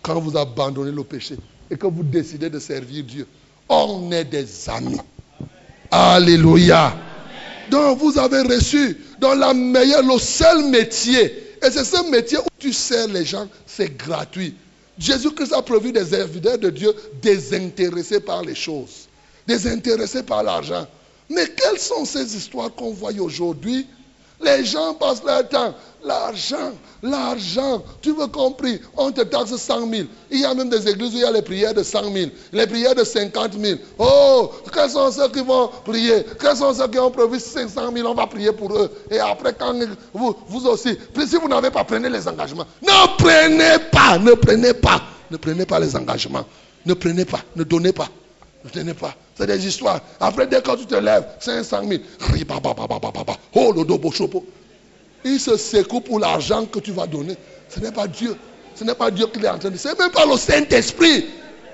Quand vous abandonnez le péché et que vous décidez de servir Dieu, on est des amis. Alléluia. Donc vous avez reçu dans la meilleure, le seul métier. Et c'est ce métier où tu sers les gens, c'est gratuit. Jésus-Christ a prévu des serviteurs de Dieu désintéressés par les choses, désintéressés par l'argent. Mais quelles sont ces histoires qu'on voit aujourd'hui? Les gens passent leur temps. L'argent, l'argent. Tu veux compris On te taxe 100 000. Il y a même des églises où il y a les prières de 100 000, les prières de 50 000. Oh, quels sont ceux qui vont prier? Quels sont ceux qui ont prévu 500 000 On va prier pour eux. Et après, quand vous, vous aussi, si vous n'avez pas, prenez les engagements. Ne prenez pas, ne prenez pas, ne prenez pas les engagements. Ne prenez pas, ne donnez pas. Ne tenez pas. C'est des histoires. Après, dès que tu te lèves, 500 000. Oh, le. Il se secoue pour l'argent que tu vas donner. Ce n'est pas Dieu. Ce n'est pas Dieu qui est en train de. Ce n'est même pas le Saint-Esprit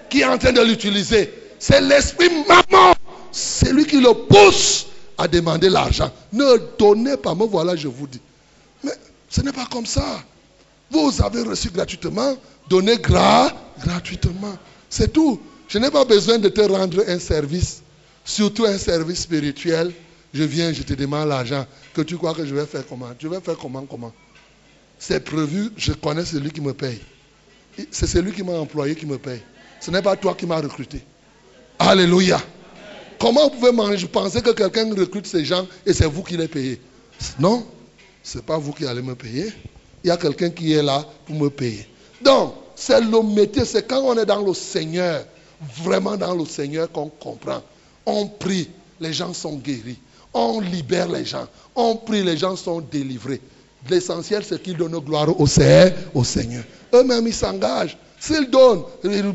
qui est en train de l'utiliser. C'est l'esprit maman. C'est lui qui le pousse à demander l'argent. Ne donnez pas. Me voilà, je vous dis. Mais ce n'est pas comme ça. Vous avez reçu gratuitement. Donnez gras, gratuitement. C'est tout. Je n'ai pas besoin de te rendre un service. Surtout un service spirituel. Je viens, je te demande l'argent. Que tu crois que je vais faire comment? Tu vas faire comment Comment? C'est prévu, je connais celui qui me paye. C'est celui qui m'a employé qui me paye. Ce n'est pas toi qui m'as recruté. Alléluia. Comment vous pouvez penser que quelqu'un recrute ces gens et c'est vous qui les payez Non, ce n'est pas vous qui allez me payer. Il y a quelqu'un qui est là pour me payer. Donc, c'est le métier, c'est quand on est dans le Seigneur, vraiment dans le Seigneur qu'on comprend. On prie, les gens sont guéris. On libère les gens. On prie, les gens sont délivrés. L'essentiel, c'est qu'ils donnent gloire au Seigneur. Au Seigneur. Eux-mêmes, ils s'engagent. S'ils donnent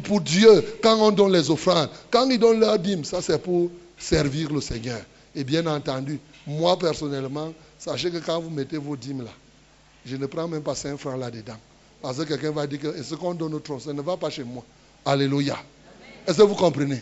pour Dieu, quand on donne les offrandes, quand ils donnent leur dîme, ça c'est pour servir le Seigneur. Et bien entendu, moi personnellement, sachez que quand vous mettez vos dîmes là, je ne prends même pas 5 francs là-dedans. Parce que quelqu'un va dire que ce qu'on donne au trône, ça ne va pas chez moi. Alléluia. Est-ce que vous comprenez?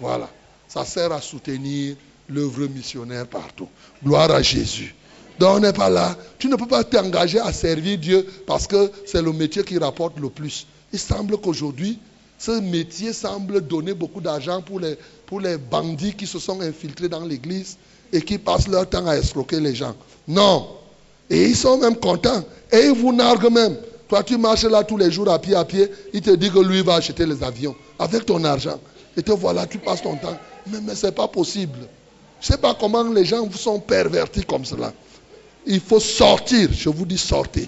Voilà. Ça sert à soutenir l'œuvre missionnaire partout. Gloire à Jésus. Donc on n'est pas là. Tu ne peux pas t'engager à servir Dieu parce que c'est le métier qui rapporte le plus. Il semble qu'aujourd'hui, ce métier semble donner beaucoup d'argent pour les, pour les bandits qui se sont infiltrés dans l'église et qui passent leur temps à escroquer les gens. Non. Et ils sont même contents. Et ils vous narguent même. Toi, tu marches là tous les jours à pied à pied. Il te dit que lui va acheter les avions avec ton argent. Et te voilà, tu passes ton temps. Mais, mais ce n'est pas possible. Je ne sais pas comment les gens sont pervertis comme cela. Il faut sortir. Je vous dis sortir.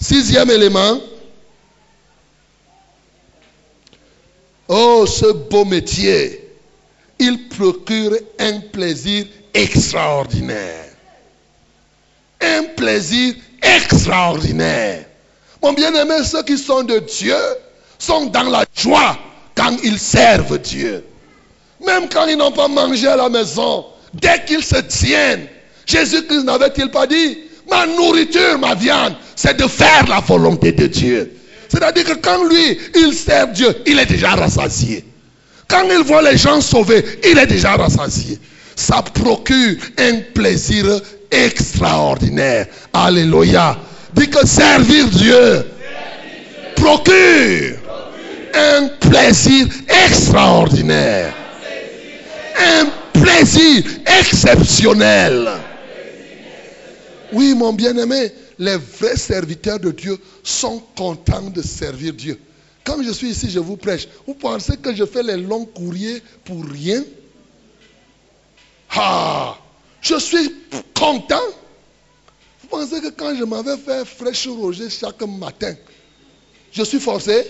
Sixième élément. Oh, ce beau métier. Il procure un plaisir extraordinaire. Un plaisir extraordinaire. Mon bien-aimé, ceux qui sont de Dieu sont dans la joie quand ils servent Dieu. Même quand ils n'ont pas mangé à la maison, dès qu'ils se tiennent, Jésus-Christ n'avait-il pas dit, ma nourriture, ma viande, c'est de faire la volonté de Dieu. C'est-à-dire que quand lui, il sert Dieu, il est déjà rassasié. Quand il voit les gens sauvés, il est déjà rassasié. Ça procure un plaisir extraordinaire. Alléluia. Dit que servir Dieu procure un plaisir extraordinaire. Un plaisir exceptionnel. Oui, mon bien-aimé, les vrais serviteurs de Dieu sont contents de servir Dieu. Comme je suis ici, je vous prêche. Vous pensez que je fais les longs courriers pour rien? Ah, je suis content. Vous pensez que quand je m'avais fait fraîche Roger chaque matin, je suis forcé?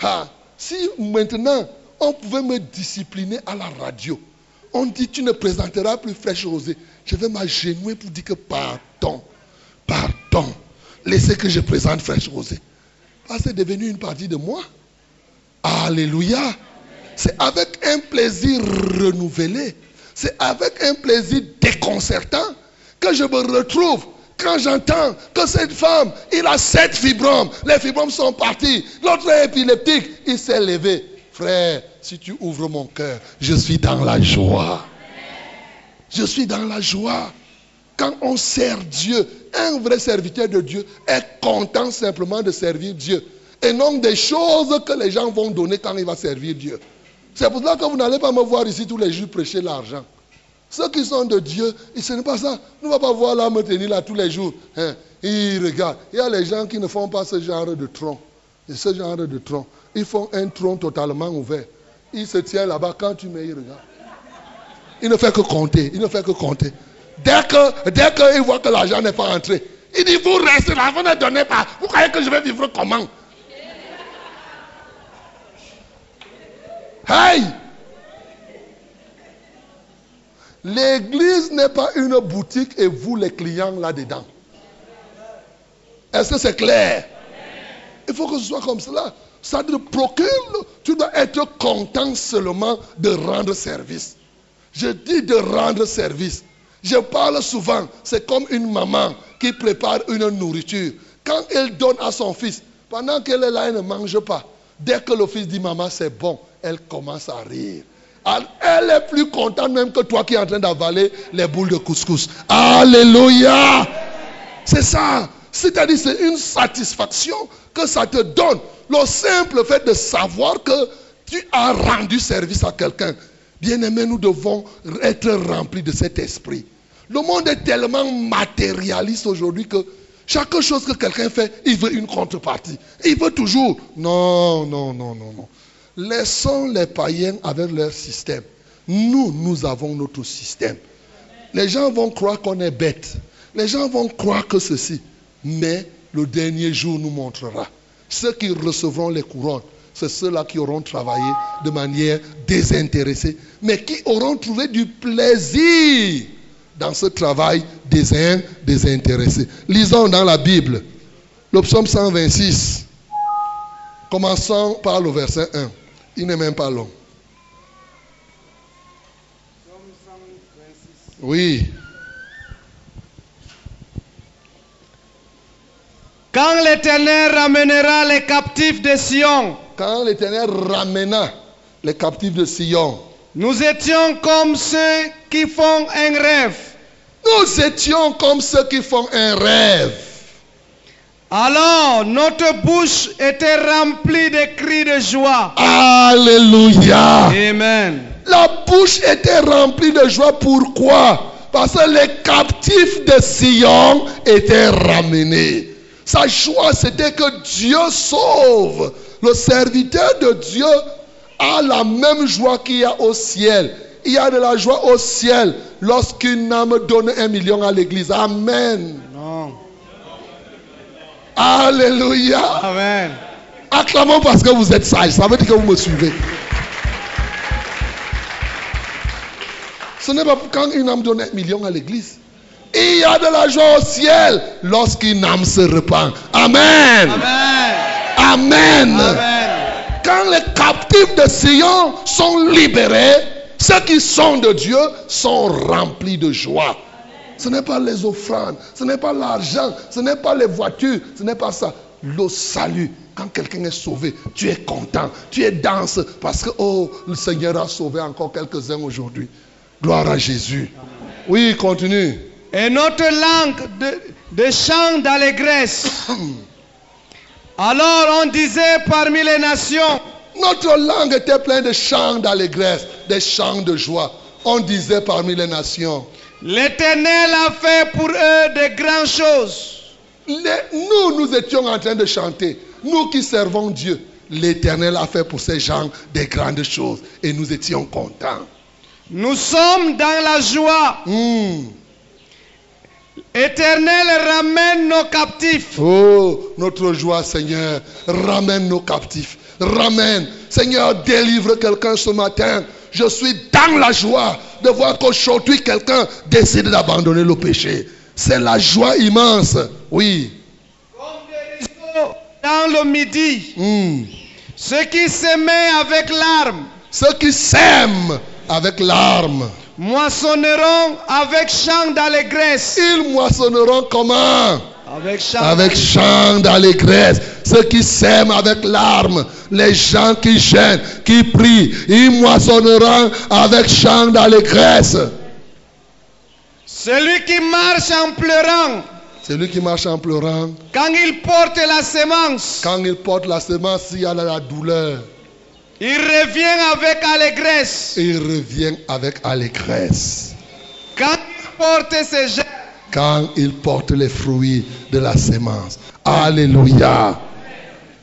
Ah, Si maintenant on pouvait me discipliner à la radio, on dit tu ne présenteras plus fraîche rosée, je vais m'agenouiller pour dire que pardon, pardon, laissez que je présente fraîche rosée. Ah, c'est devenu une partie de moi. Alléluia. C'est avec un plaisir renouvelé, c'est avec un plaisir déconcertant que je me retrouve quand j'entends que cette femme, il a sept fibromes, les fibromes sont partis, l'autre est épileptique, il s'est levé. Frère, si tu ouvres mon cœur, je suis dans la joie. Je suis dans la joie. Quand on sert Dieu, un vrai serviteur de Dieu est content simplement de servir Dieu. Et non des choses que les gens vont donner quand il va servir Dieu. C'est pour ça que vous n'allez pas me voir ici tous les jours prêcher l'argent. Ceux qui sont de Dieu, ce n'est pas ça. Nous ne va pas voir là me tenir là tous les jours. Hein. Ils regardent. Il y a les gens qui ne font pas ce genre de tronc. Et ce genre de tronc. Ils font un tronc totalement ouvert. Il se tient là-bas quand tu mets, il regarde. Il ne fait que compter. Il ne fait que compter. Dès dès qu'il voit que l'argent n'est pas entré, il dit, vous restez là, vous ne donnez pas. Vous croyez que je vais vivre comment? Hey L'église n'est pas une boutique et vous les clients là-dedans. Est-ce que c'est clair? Il faut que ce soit comme cela. Ça te procure, tu dois être content seulement de rendre service. Je dis de rendre service. Je parle souvent, c'est comme une maman qui prépare une nourriture. Quand elle donne à son fils, pendant qu'elle est là, elle ne mange pas. Dès que le fils dit maman, c'est bon, elle commence à rire. Elle est plus contente même que toi qui es en train d'avaler les boules de couscous. Alléluia. C'est ça. C'est-à-dire, c'est une satisfaction que ça te donne. Le simple fait de savoir que tu as rendu service à quelqu'un. Bien-aimés, nous devons être remplis de cet esprit. Le monde est tellement matérialiste aujourd'hui que chaque chose que quelqu'un fait, il veut une contrepartie. Il veut toujours. Non, non, non, non, non. Laissons les païens avec leur système. Nous, nous avons notre système. Les gens vont croire qu'on est bête. Les gens vont croire que ceci. Mais le dernier jour nous montrera. Ceux qui recevront les couronnes, c'est ceux-là qui auront travaillé de manière désintéressée, mais qui auront trouvé du plaisir dans ce travail désin- désintéressé. Lisons dans la Bible le psaume 126. Commençons par le verset 1. Il n'est même pas long. Oui. Quand l'Éternel ramènera les captifs de Sion, Quand l'Éternel ramena les captifs de Sion, nous étions comme ceux qui font un rêve. nous étions comme ceux qui font un rêve. Alors notre bouche était remplie de cris de joie. Alléluia. Amen. La bouche était remplie de joie. Pourquoi? Parce que les captifs de Sion étaient ramenés. Sa joie, c'était que Dieu sauve. Le serviteur de Dieu a la même joie qu'il y a au ciel. Il y a de la joie au ciel lorsqu'une âme donne un million à l'église. Amen. Non. Alléluia. Amen. Acclamons parce que vous êtes sages. Ça veut dire que vous me suivez. Ce n'est pas pour quand une âme donne un million à l'église. Il y a de la joie au ciel lorsqu'une âme se repent. Amen. Amen. Amen. Amen. Quand les captifs de Sion sont libérés, ceux qui sont de Dieu sont remplis de joie. Ce n'est pas les offrandes, ce n'est pas l'argent, ce n'est pas les voitures, ce n'est pas ça. Le salut. Quand quelqu'un est sauvé, tu es content, tu es danse parce que oh, le Seigneur a sauvé encore quelques-uns aujourd'hui. Gloire à Jésus. Oui, continue. Et notre langue de, de chant d'allégresse. Alors on disait parmi les nations, Notre langue était pleine de chants d'allégresse, des chants de joie. On disait parmi les nations, l'Éternel a fait pour eux de grandes choses. Les- nous, nous étions en train de chanter. Nous qui servons Dieu, l'Éternel a fait pour ces gens des grandes choses. Et nous étions contents. Nous sommes dans la joie. Hmm. Éternel ramène nos captifs. Oh, notre joie, Seigneur, ramène nos captifs. Ramène. Seigneur, délivre quelqu'un ce matin. Je suis dans la joie de voir qu'aujourd'hui quelqu'un décide d'abandonner le péché. C'est la joie immense. Oui. Comme des ruisseaux dans le midi. Hmm. Ceux qui s'aimaient avec larmes Ceux qui s'aiment avec larmes, moissonneront avec chant d'allégresse. ils moissonneront comment Avec chant Avec chant d'allégresse. Ceux qui s'aiment avec larmes, les gens qui gênent, qui prient, ils moissonneront avec chant d'allégresse. Celui qui marche en pleurant Celui qui marche en pleurant, quand il porte la semence, quand il porte la semence, il y a la douleur. Il revient avec allégresse. Il revient avec allégresse. Quand il porte ses Quand il porte les fruits de la semence. Alléluia.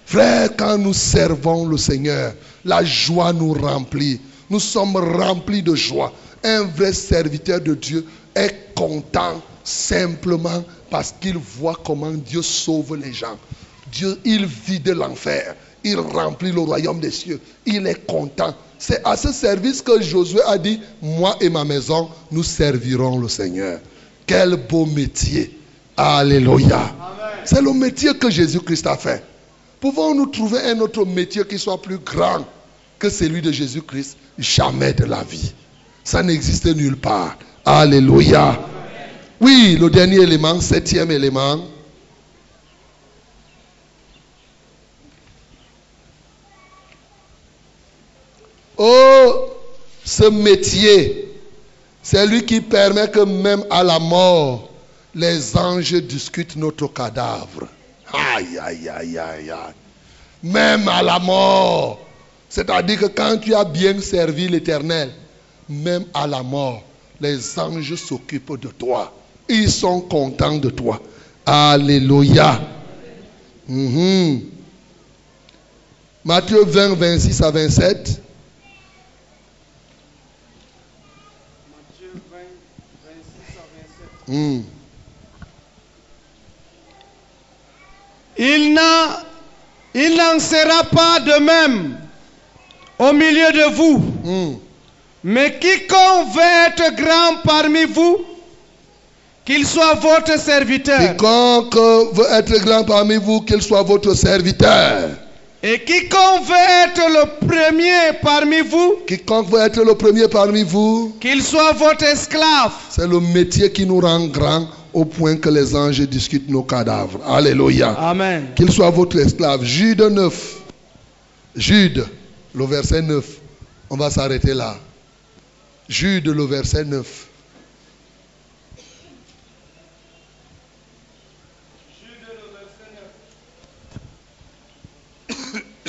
Frère, quand nous servons le Seigneur, la joie nous remplit. Nous sommes remplis de joie. Un vrai serviteur de Dieu est content simplement parce qu'il voit comment Dieu sauve les gens. Dieu, il vide l'enfer. Il remplit le royaume des cieux. Il est content. C'est à ce service que Josué a dit, moi et ma maison, nous servirons le Seigneur. Quel beau métier. Alléluia. C'est le métier que Jésus-Christ a fait. Pouvons-nous trouver un autre métier qui soit plus grand que celui de Jésus-Christ? Jamais de la vie. Ça n'existe nulle part. Alléluia. Oui, le dernier élément, septième élément. Oh, ce métier, c'est lui qui permet que même à la mort, les anges discutent notre cadavre. Aïe, aïe, aïe, aïe, aïe. Même à la mort. C'est-à-dire que quand tu as bien servi l'Éternel, même à la mort, les anges s'occupent de toi. Ils sont contents de toi. Alléluia. Mhm. Matthieu 20, 26 à 27. Hmm. Il n'en sera pas de même au milieu de vous. Hmm. Mais quiconque veut être grand parmi vous, qu'il soit votre serviteur. Quiconque veut être grand parmi vous, qu'il soit votre serviteur. Et quiconque veut être le premier parmi vous, Quiconque veut être le premier parmi vous, qu'il soit votre esclave. c'est le métier qui nous rend grands au point que les anges discutent nos cadavres. Alléluia. Amen. Qu'il soit votre esclave. Jude 9. Jude, le verset 9. On va s'arrêter là. Jude, le verset 9.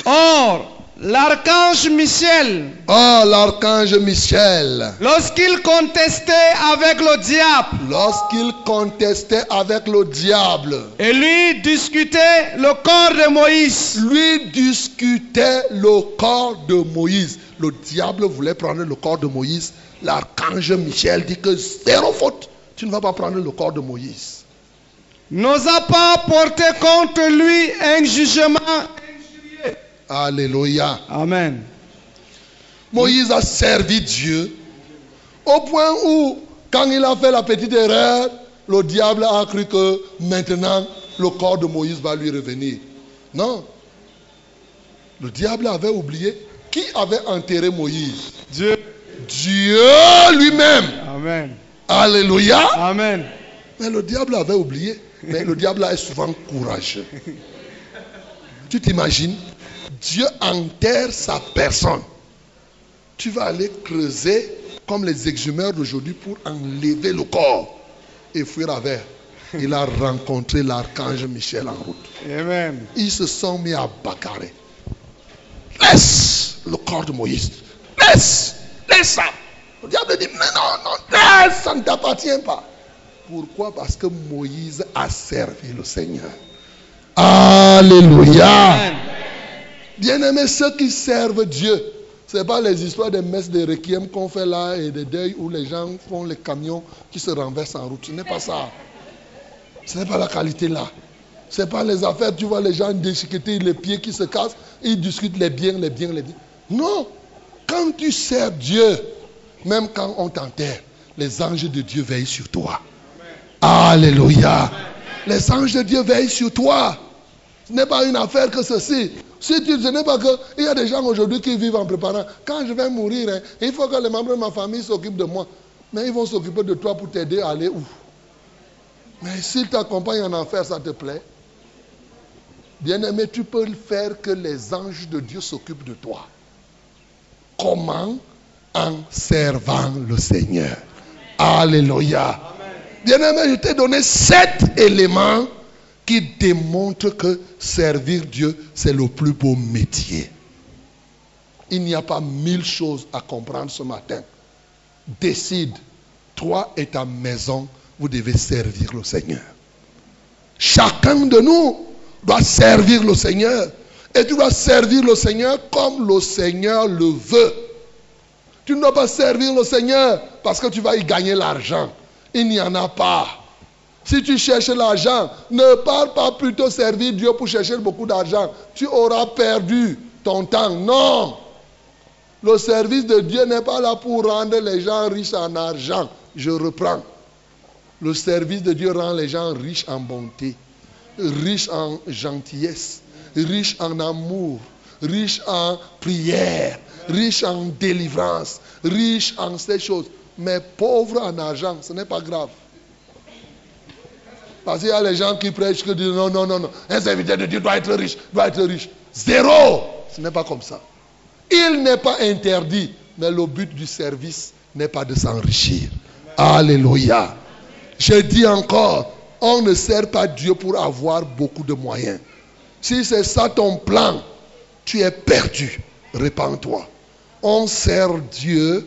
Or, l'archange Michel, Oh, l'archange Michel, lorsqu'il contestait avec le diable lorsqu'il contestait avec le diable, et lui discutait le corps de Moïse, lui discutait le corps de Moïse. Le diable voulait prendre le corps de Moïse. L'archange Michel dit que zéro faute. Tu ne vas pas prendre le corps de Moïse. n'osa pas porter contre lui un jugement. Alléluia. Amen. Moïse a servi Dieu au point où, quand il a fait la petite erreur, le diable a cru que maintenant le corps de Moïse va lui revenir. Non. Le diable avait oublié qui avait enterré Moïse. Dieu. Dieu lui-même. Amen. Alléluia. Amen. Mais le diable avait oublié. Mais le diable est souvent courageux. Tu t'imagines? Dieu enterre sa personne. Tu vas aller creuser comme les exhumeurs d'aujourd'hui pour enlever le corps et fuir avec. Il a rencontré l'archange Michel en route. Amen. Ils se sont mis à bagarrer. Laisse le corps de Moïse. Laisse. Laisse ça. Le diable dit, mais non, non, laisse, ça ne t'appartient pas. Pourquoi? Parce que Moïse a servi le Seigneur. Alléluia. Amen. Bien-aimés, ceux qui servent Dieu, ce n'est pas les histoires des messes de requiem qu'on fait là et des deuils où les gens font les camions qui se renversent en route. Ce n'est pas ça. Ce n'est pas la qualité là. Ce n'est pas les affaires, tu vois les gens déchiqueter les pieds qui se cassent, ils discutent les biens, les biens, les biens. Non. Quand tu sers Dieu, même quand on t'enterre, les anges de Dieu veillent sur toi. Alléluia. Les anges de Dieu veillent sur toi. Ce n'est pas une affaire que ceci. Si tu, ce n'est pas que. Il y a des gens aujourd'hui qui vivent en préparant. Quand je vais mourir, hein, il faut que les membres de ma famille s'occupent de moi. Mais ils vont s'occuper de toi pour t'aider à aller où? Mais s'ils t'accompagnent en enfer, ça te plaît Bien-aimé, tu peux faire que les anges de Dieu s'occupent de toi. Comment? En servant le Seigneur. Alléluia. Bien-aimé, je t'ai donné sept éléments qui démontrent que servir Dieu, c'est le plus beau métier. Il n'y a pas mille choses à comprendre ce matin. Décide, toi et ta maison, vous devez servir le Seigneur. Chacun de nous doit servir le Seigneur. Et tu dois servir le Seigneur comme le Seigneur le veut. Tu ne dois pas servir le Seigneur parce que tu vas y gagner l'argent. Il n'y en a pas. Si tu cherches l'argent, ne pars pas plutôt servir Dieu pour chercher beaucoup d'argent. Tu auras perdu ton temps. Non. Le service de Dieu n'est pas là pour rendre les gens riches en argent. Je reprends. Le service de Dieu rend les gens riches en bonté, riches en gentillesse, riches en amour, riches en prière, riches en délivrance, riches en ces choses. Mais pauvres en argent, ce n'est pas grave. Parce qu'il y a les gens qui prêchent que disent non, non, non, non. Un serviteur de Dieu doit être riche, doit être riche. Zéro. Ce n'est pas comme ça. Il n'est pas interdit, mais le but du service n'est pas de s'enrichir. Alléluia. Je dis encore, on ne sert pas Dieu pour avoir beaucoup de moyens. Si c'est ça ton plan, tu es perdu. Répands-toi. On sert Dieu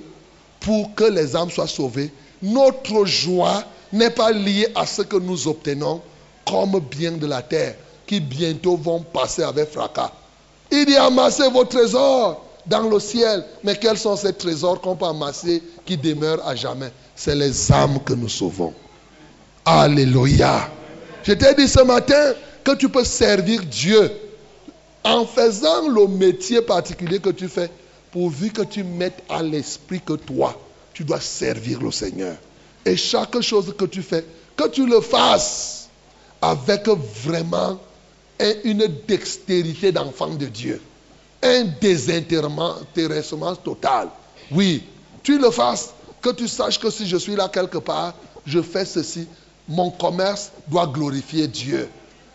pour que les âmes soient sauvées, notre joie n'est pas liée à ce que nous obtenons comme bien de la terre, qui bientôt vont passer avec fracas. Il dit amassez vos trésors dans le ciel. Mais quels sont ces trésors qu'on peut amasser qui demeurent à jamais? C'est les âmes que nous sauvons. Alléluia. Je t'ai dit ce matin que tu peux servir Dieu en faisant le métier particulier que tu fais, pourvu que tu mettes à l'esprit que toi, tu dois servir le Seigneur. Et chaque chose que tu fais, que tu le fasses avec vraiment une dextérité d'enfant de Dieu. Un désintéressement total. Oui, tu le fasses, que tu saches que si je suis là quelque part, je fais ceci. Mon commerce doit glorifier Dieu.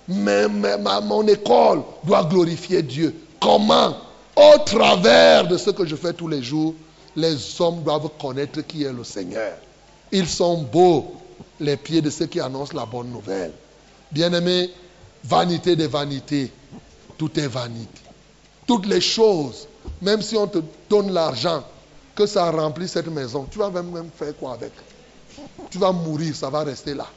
Mais, mon école doit glorifier Dieu. Comment? Au travers de ce que je fais tous les jours, les hommes doivent connaître qui est le Seigneur. Ils sont beaux, les pieds de ceux qui annoncent la bonne nouvelle. Bien-aimés, vanité des vanités, tout est vanité. Toutes les choses, même si on te donne l'argent, que ça remplit cette maison, tu vas même, faire quoi avec? Tu vas mourir, ça va rester là.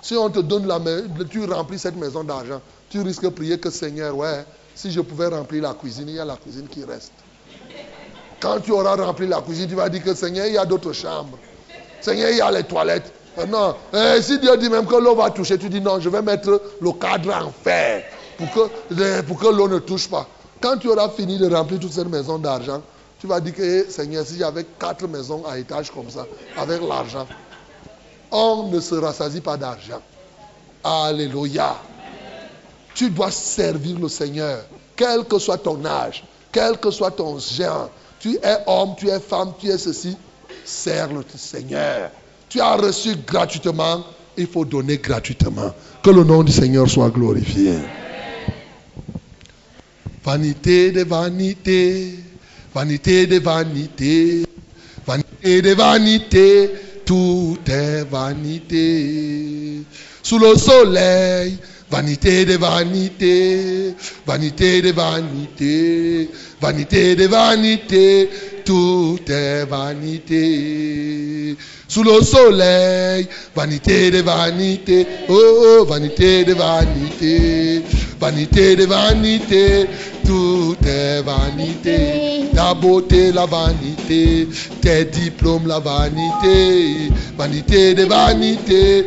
Si on te donne la main, tu remplis cette maison d'argent, tu risques de prier que Seigneur, ouais, si je pouvais remplir la cuisine, il y a la cuisine qui reste. Quand tu auras rempli la cuisine, tu vas dire que Seigneur, il y a d'autres chambres. Seigneur, il y a les toilettes. Euh, non. Eh, si Dieu dit même que l'eau va toucher, tu dis non, je vais mettre le cadre en fer pour que, pour que l'eau ne touche pas. Quand tu auras fini de remplir toute cette maison d'argent, tu vas dire que eh, Seigneur, si j'avais quatre maisons à étage comme ça, avec l'argent, on ne se rassasie pas d'argent. Alléluia. Tu dois servir le Seigneur, quel que soit ton âge, quel que soit ton genre. Tu es homme, tu es femme, tu es ceci. Sers le Seigneur. Tu as reçu gratuitement, il faut donner gratuitement. Que le nom du Seigneur soit glorifié. Vanité de vanité, vanité de vanité, vanité de vanité tout est vanité. Sous le soleil, vanité de vanité, vanité de vanité, vanité de vanité, tout est vanité. Sous le soleil, vanité de vanité, oh, oh vanité de vanité, vanité de vanité, tout est vanité. Ta beauté, la vanité, tes diplômes, la vanité, vanité de vanité.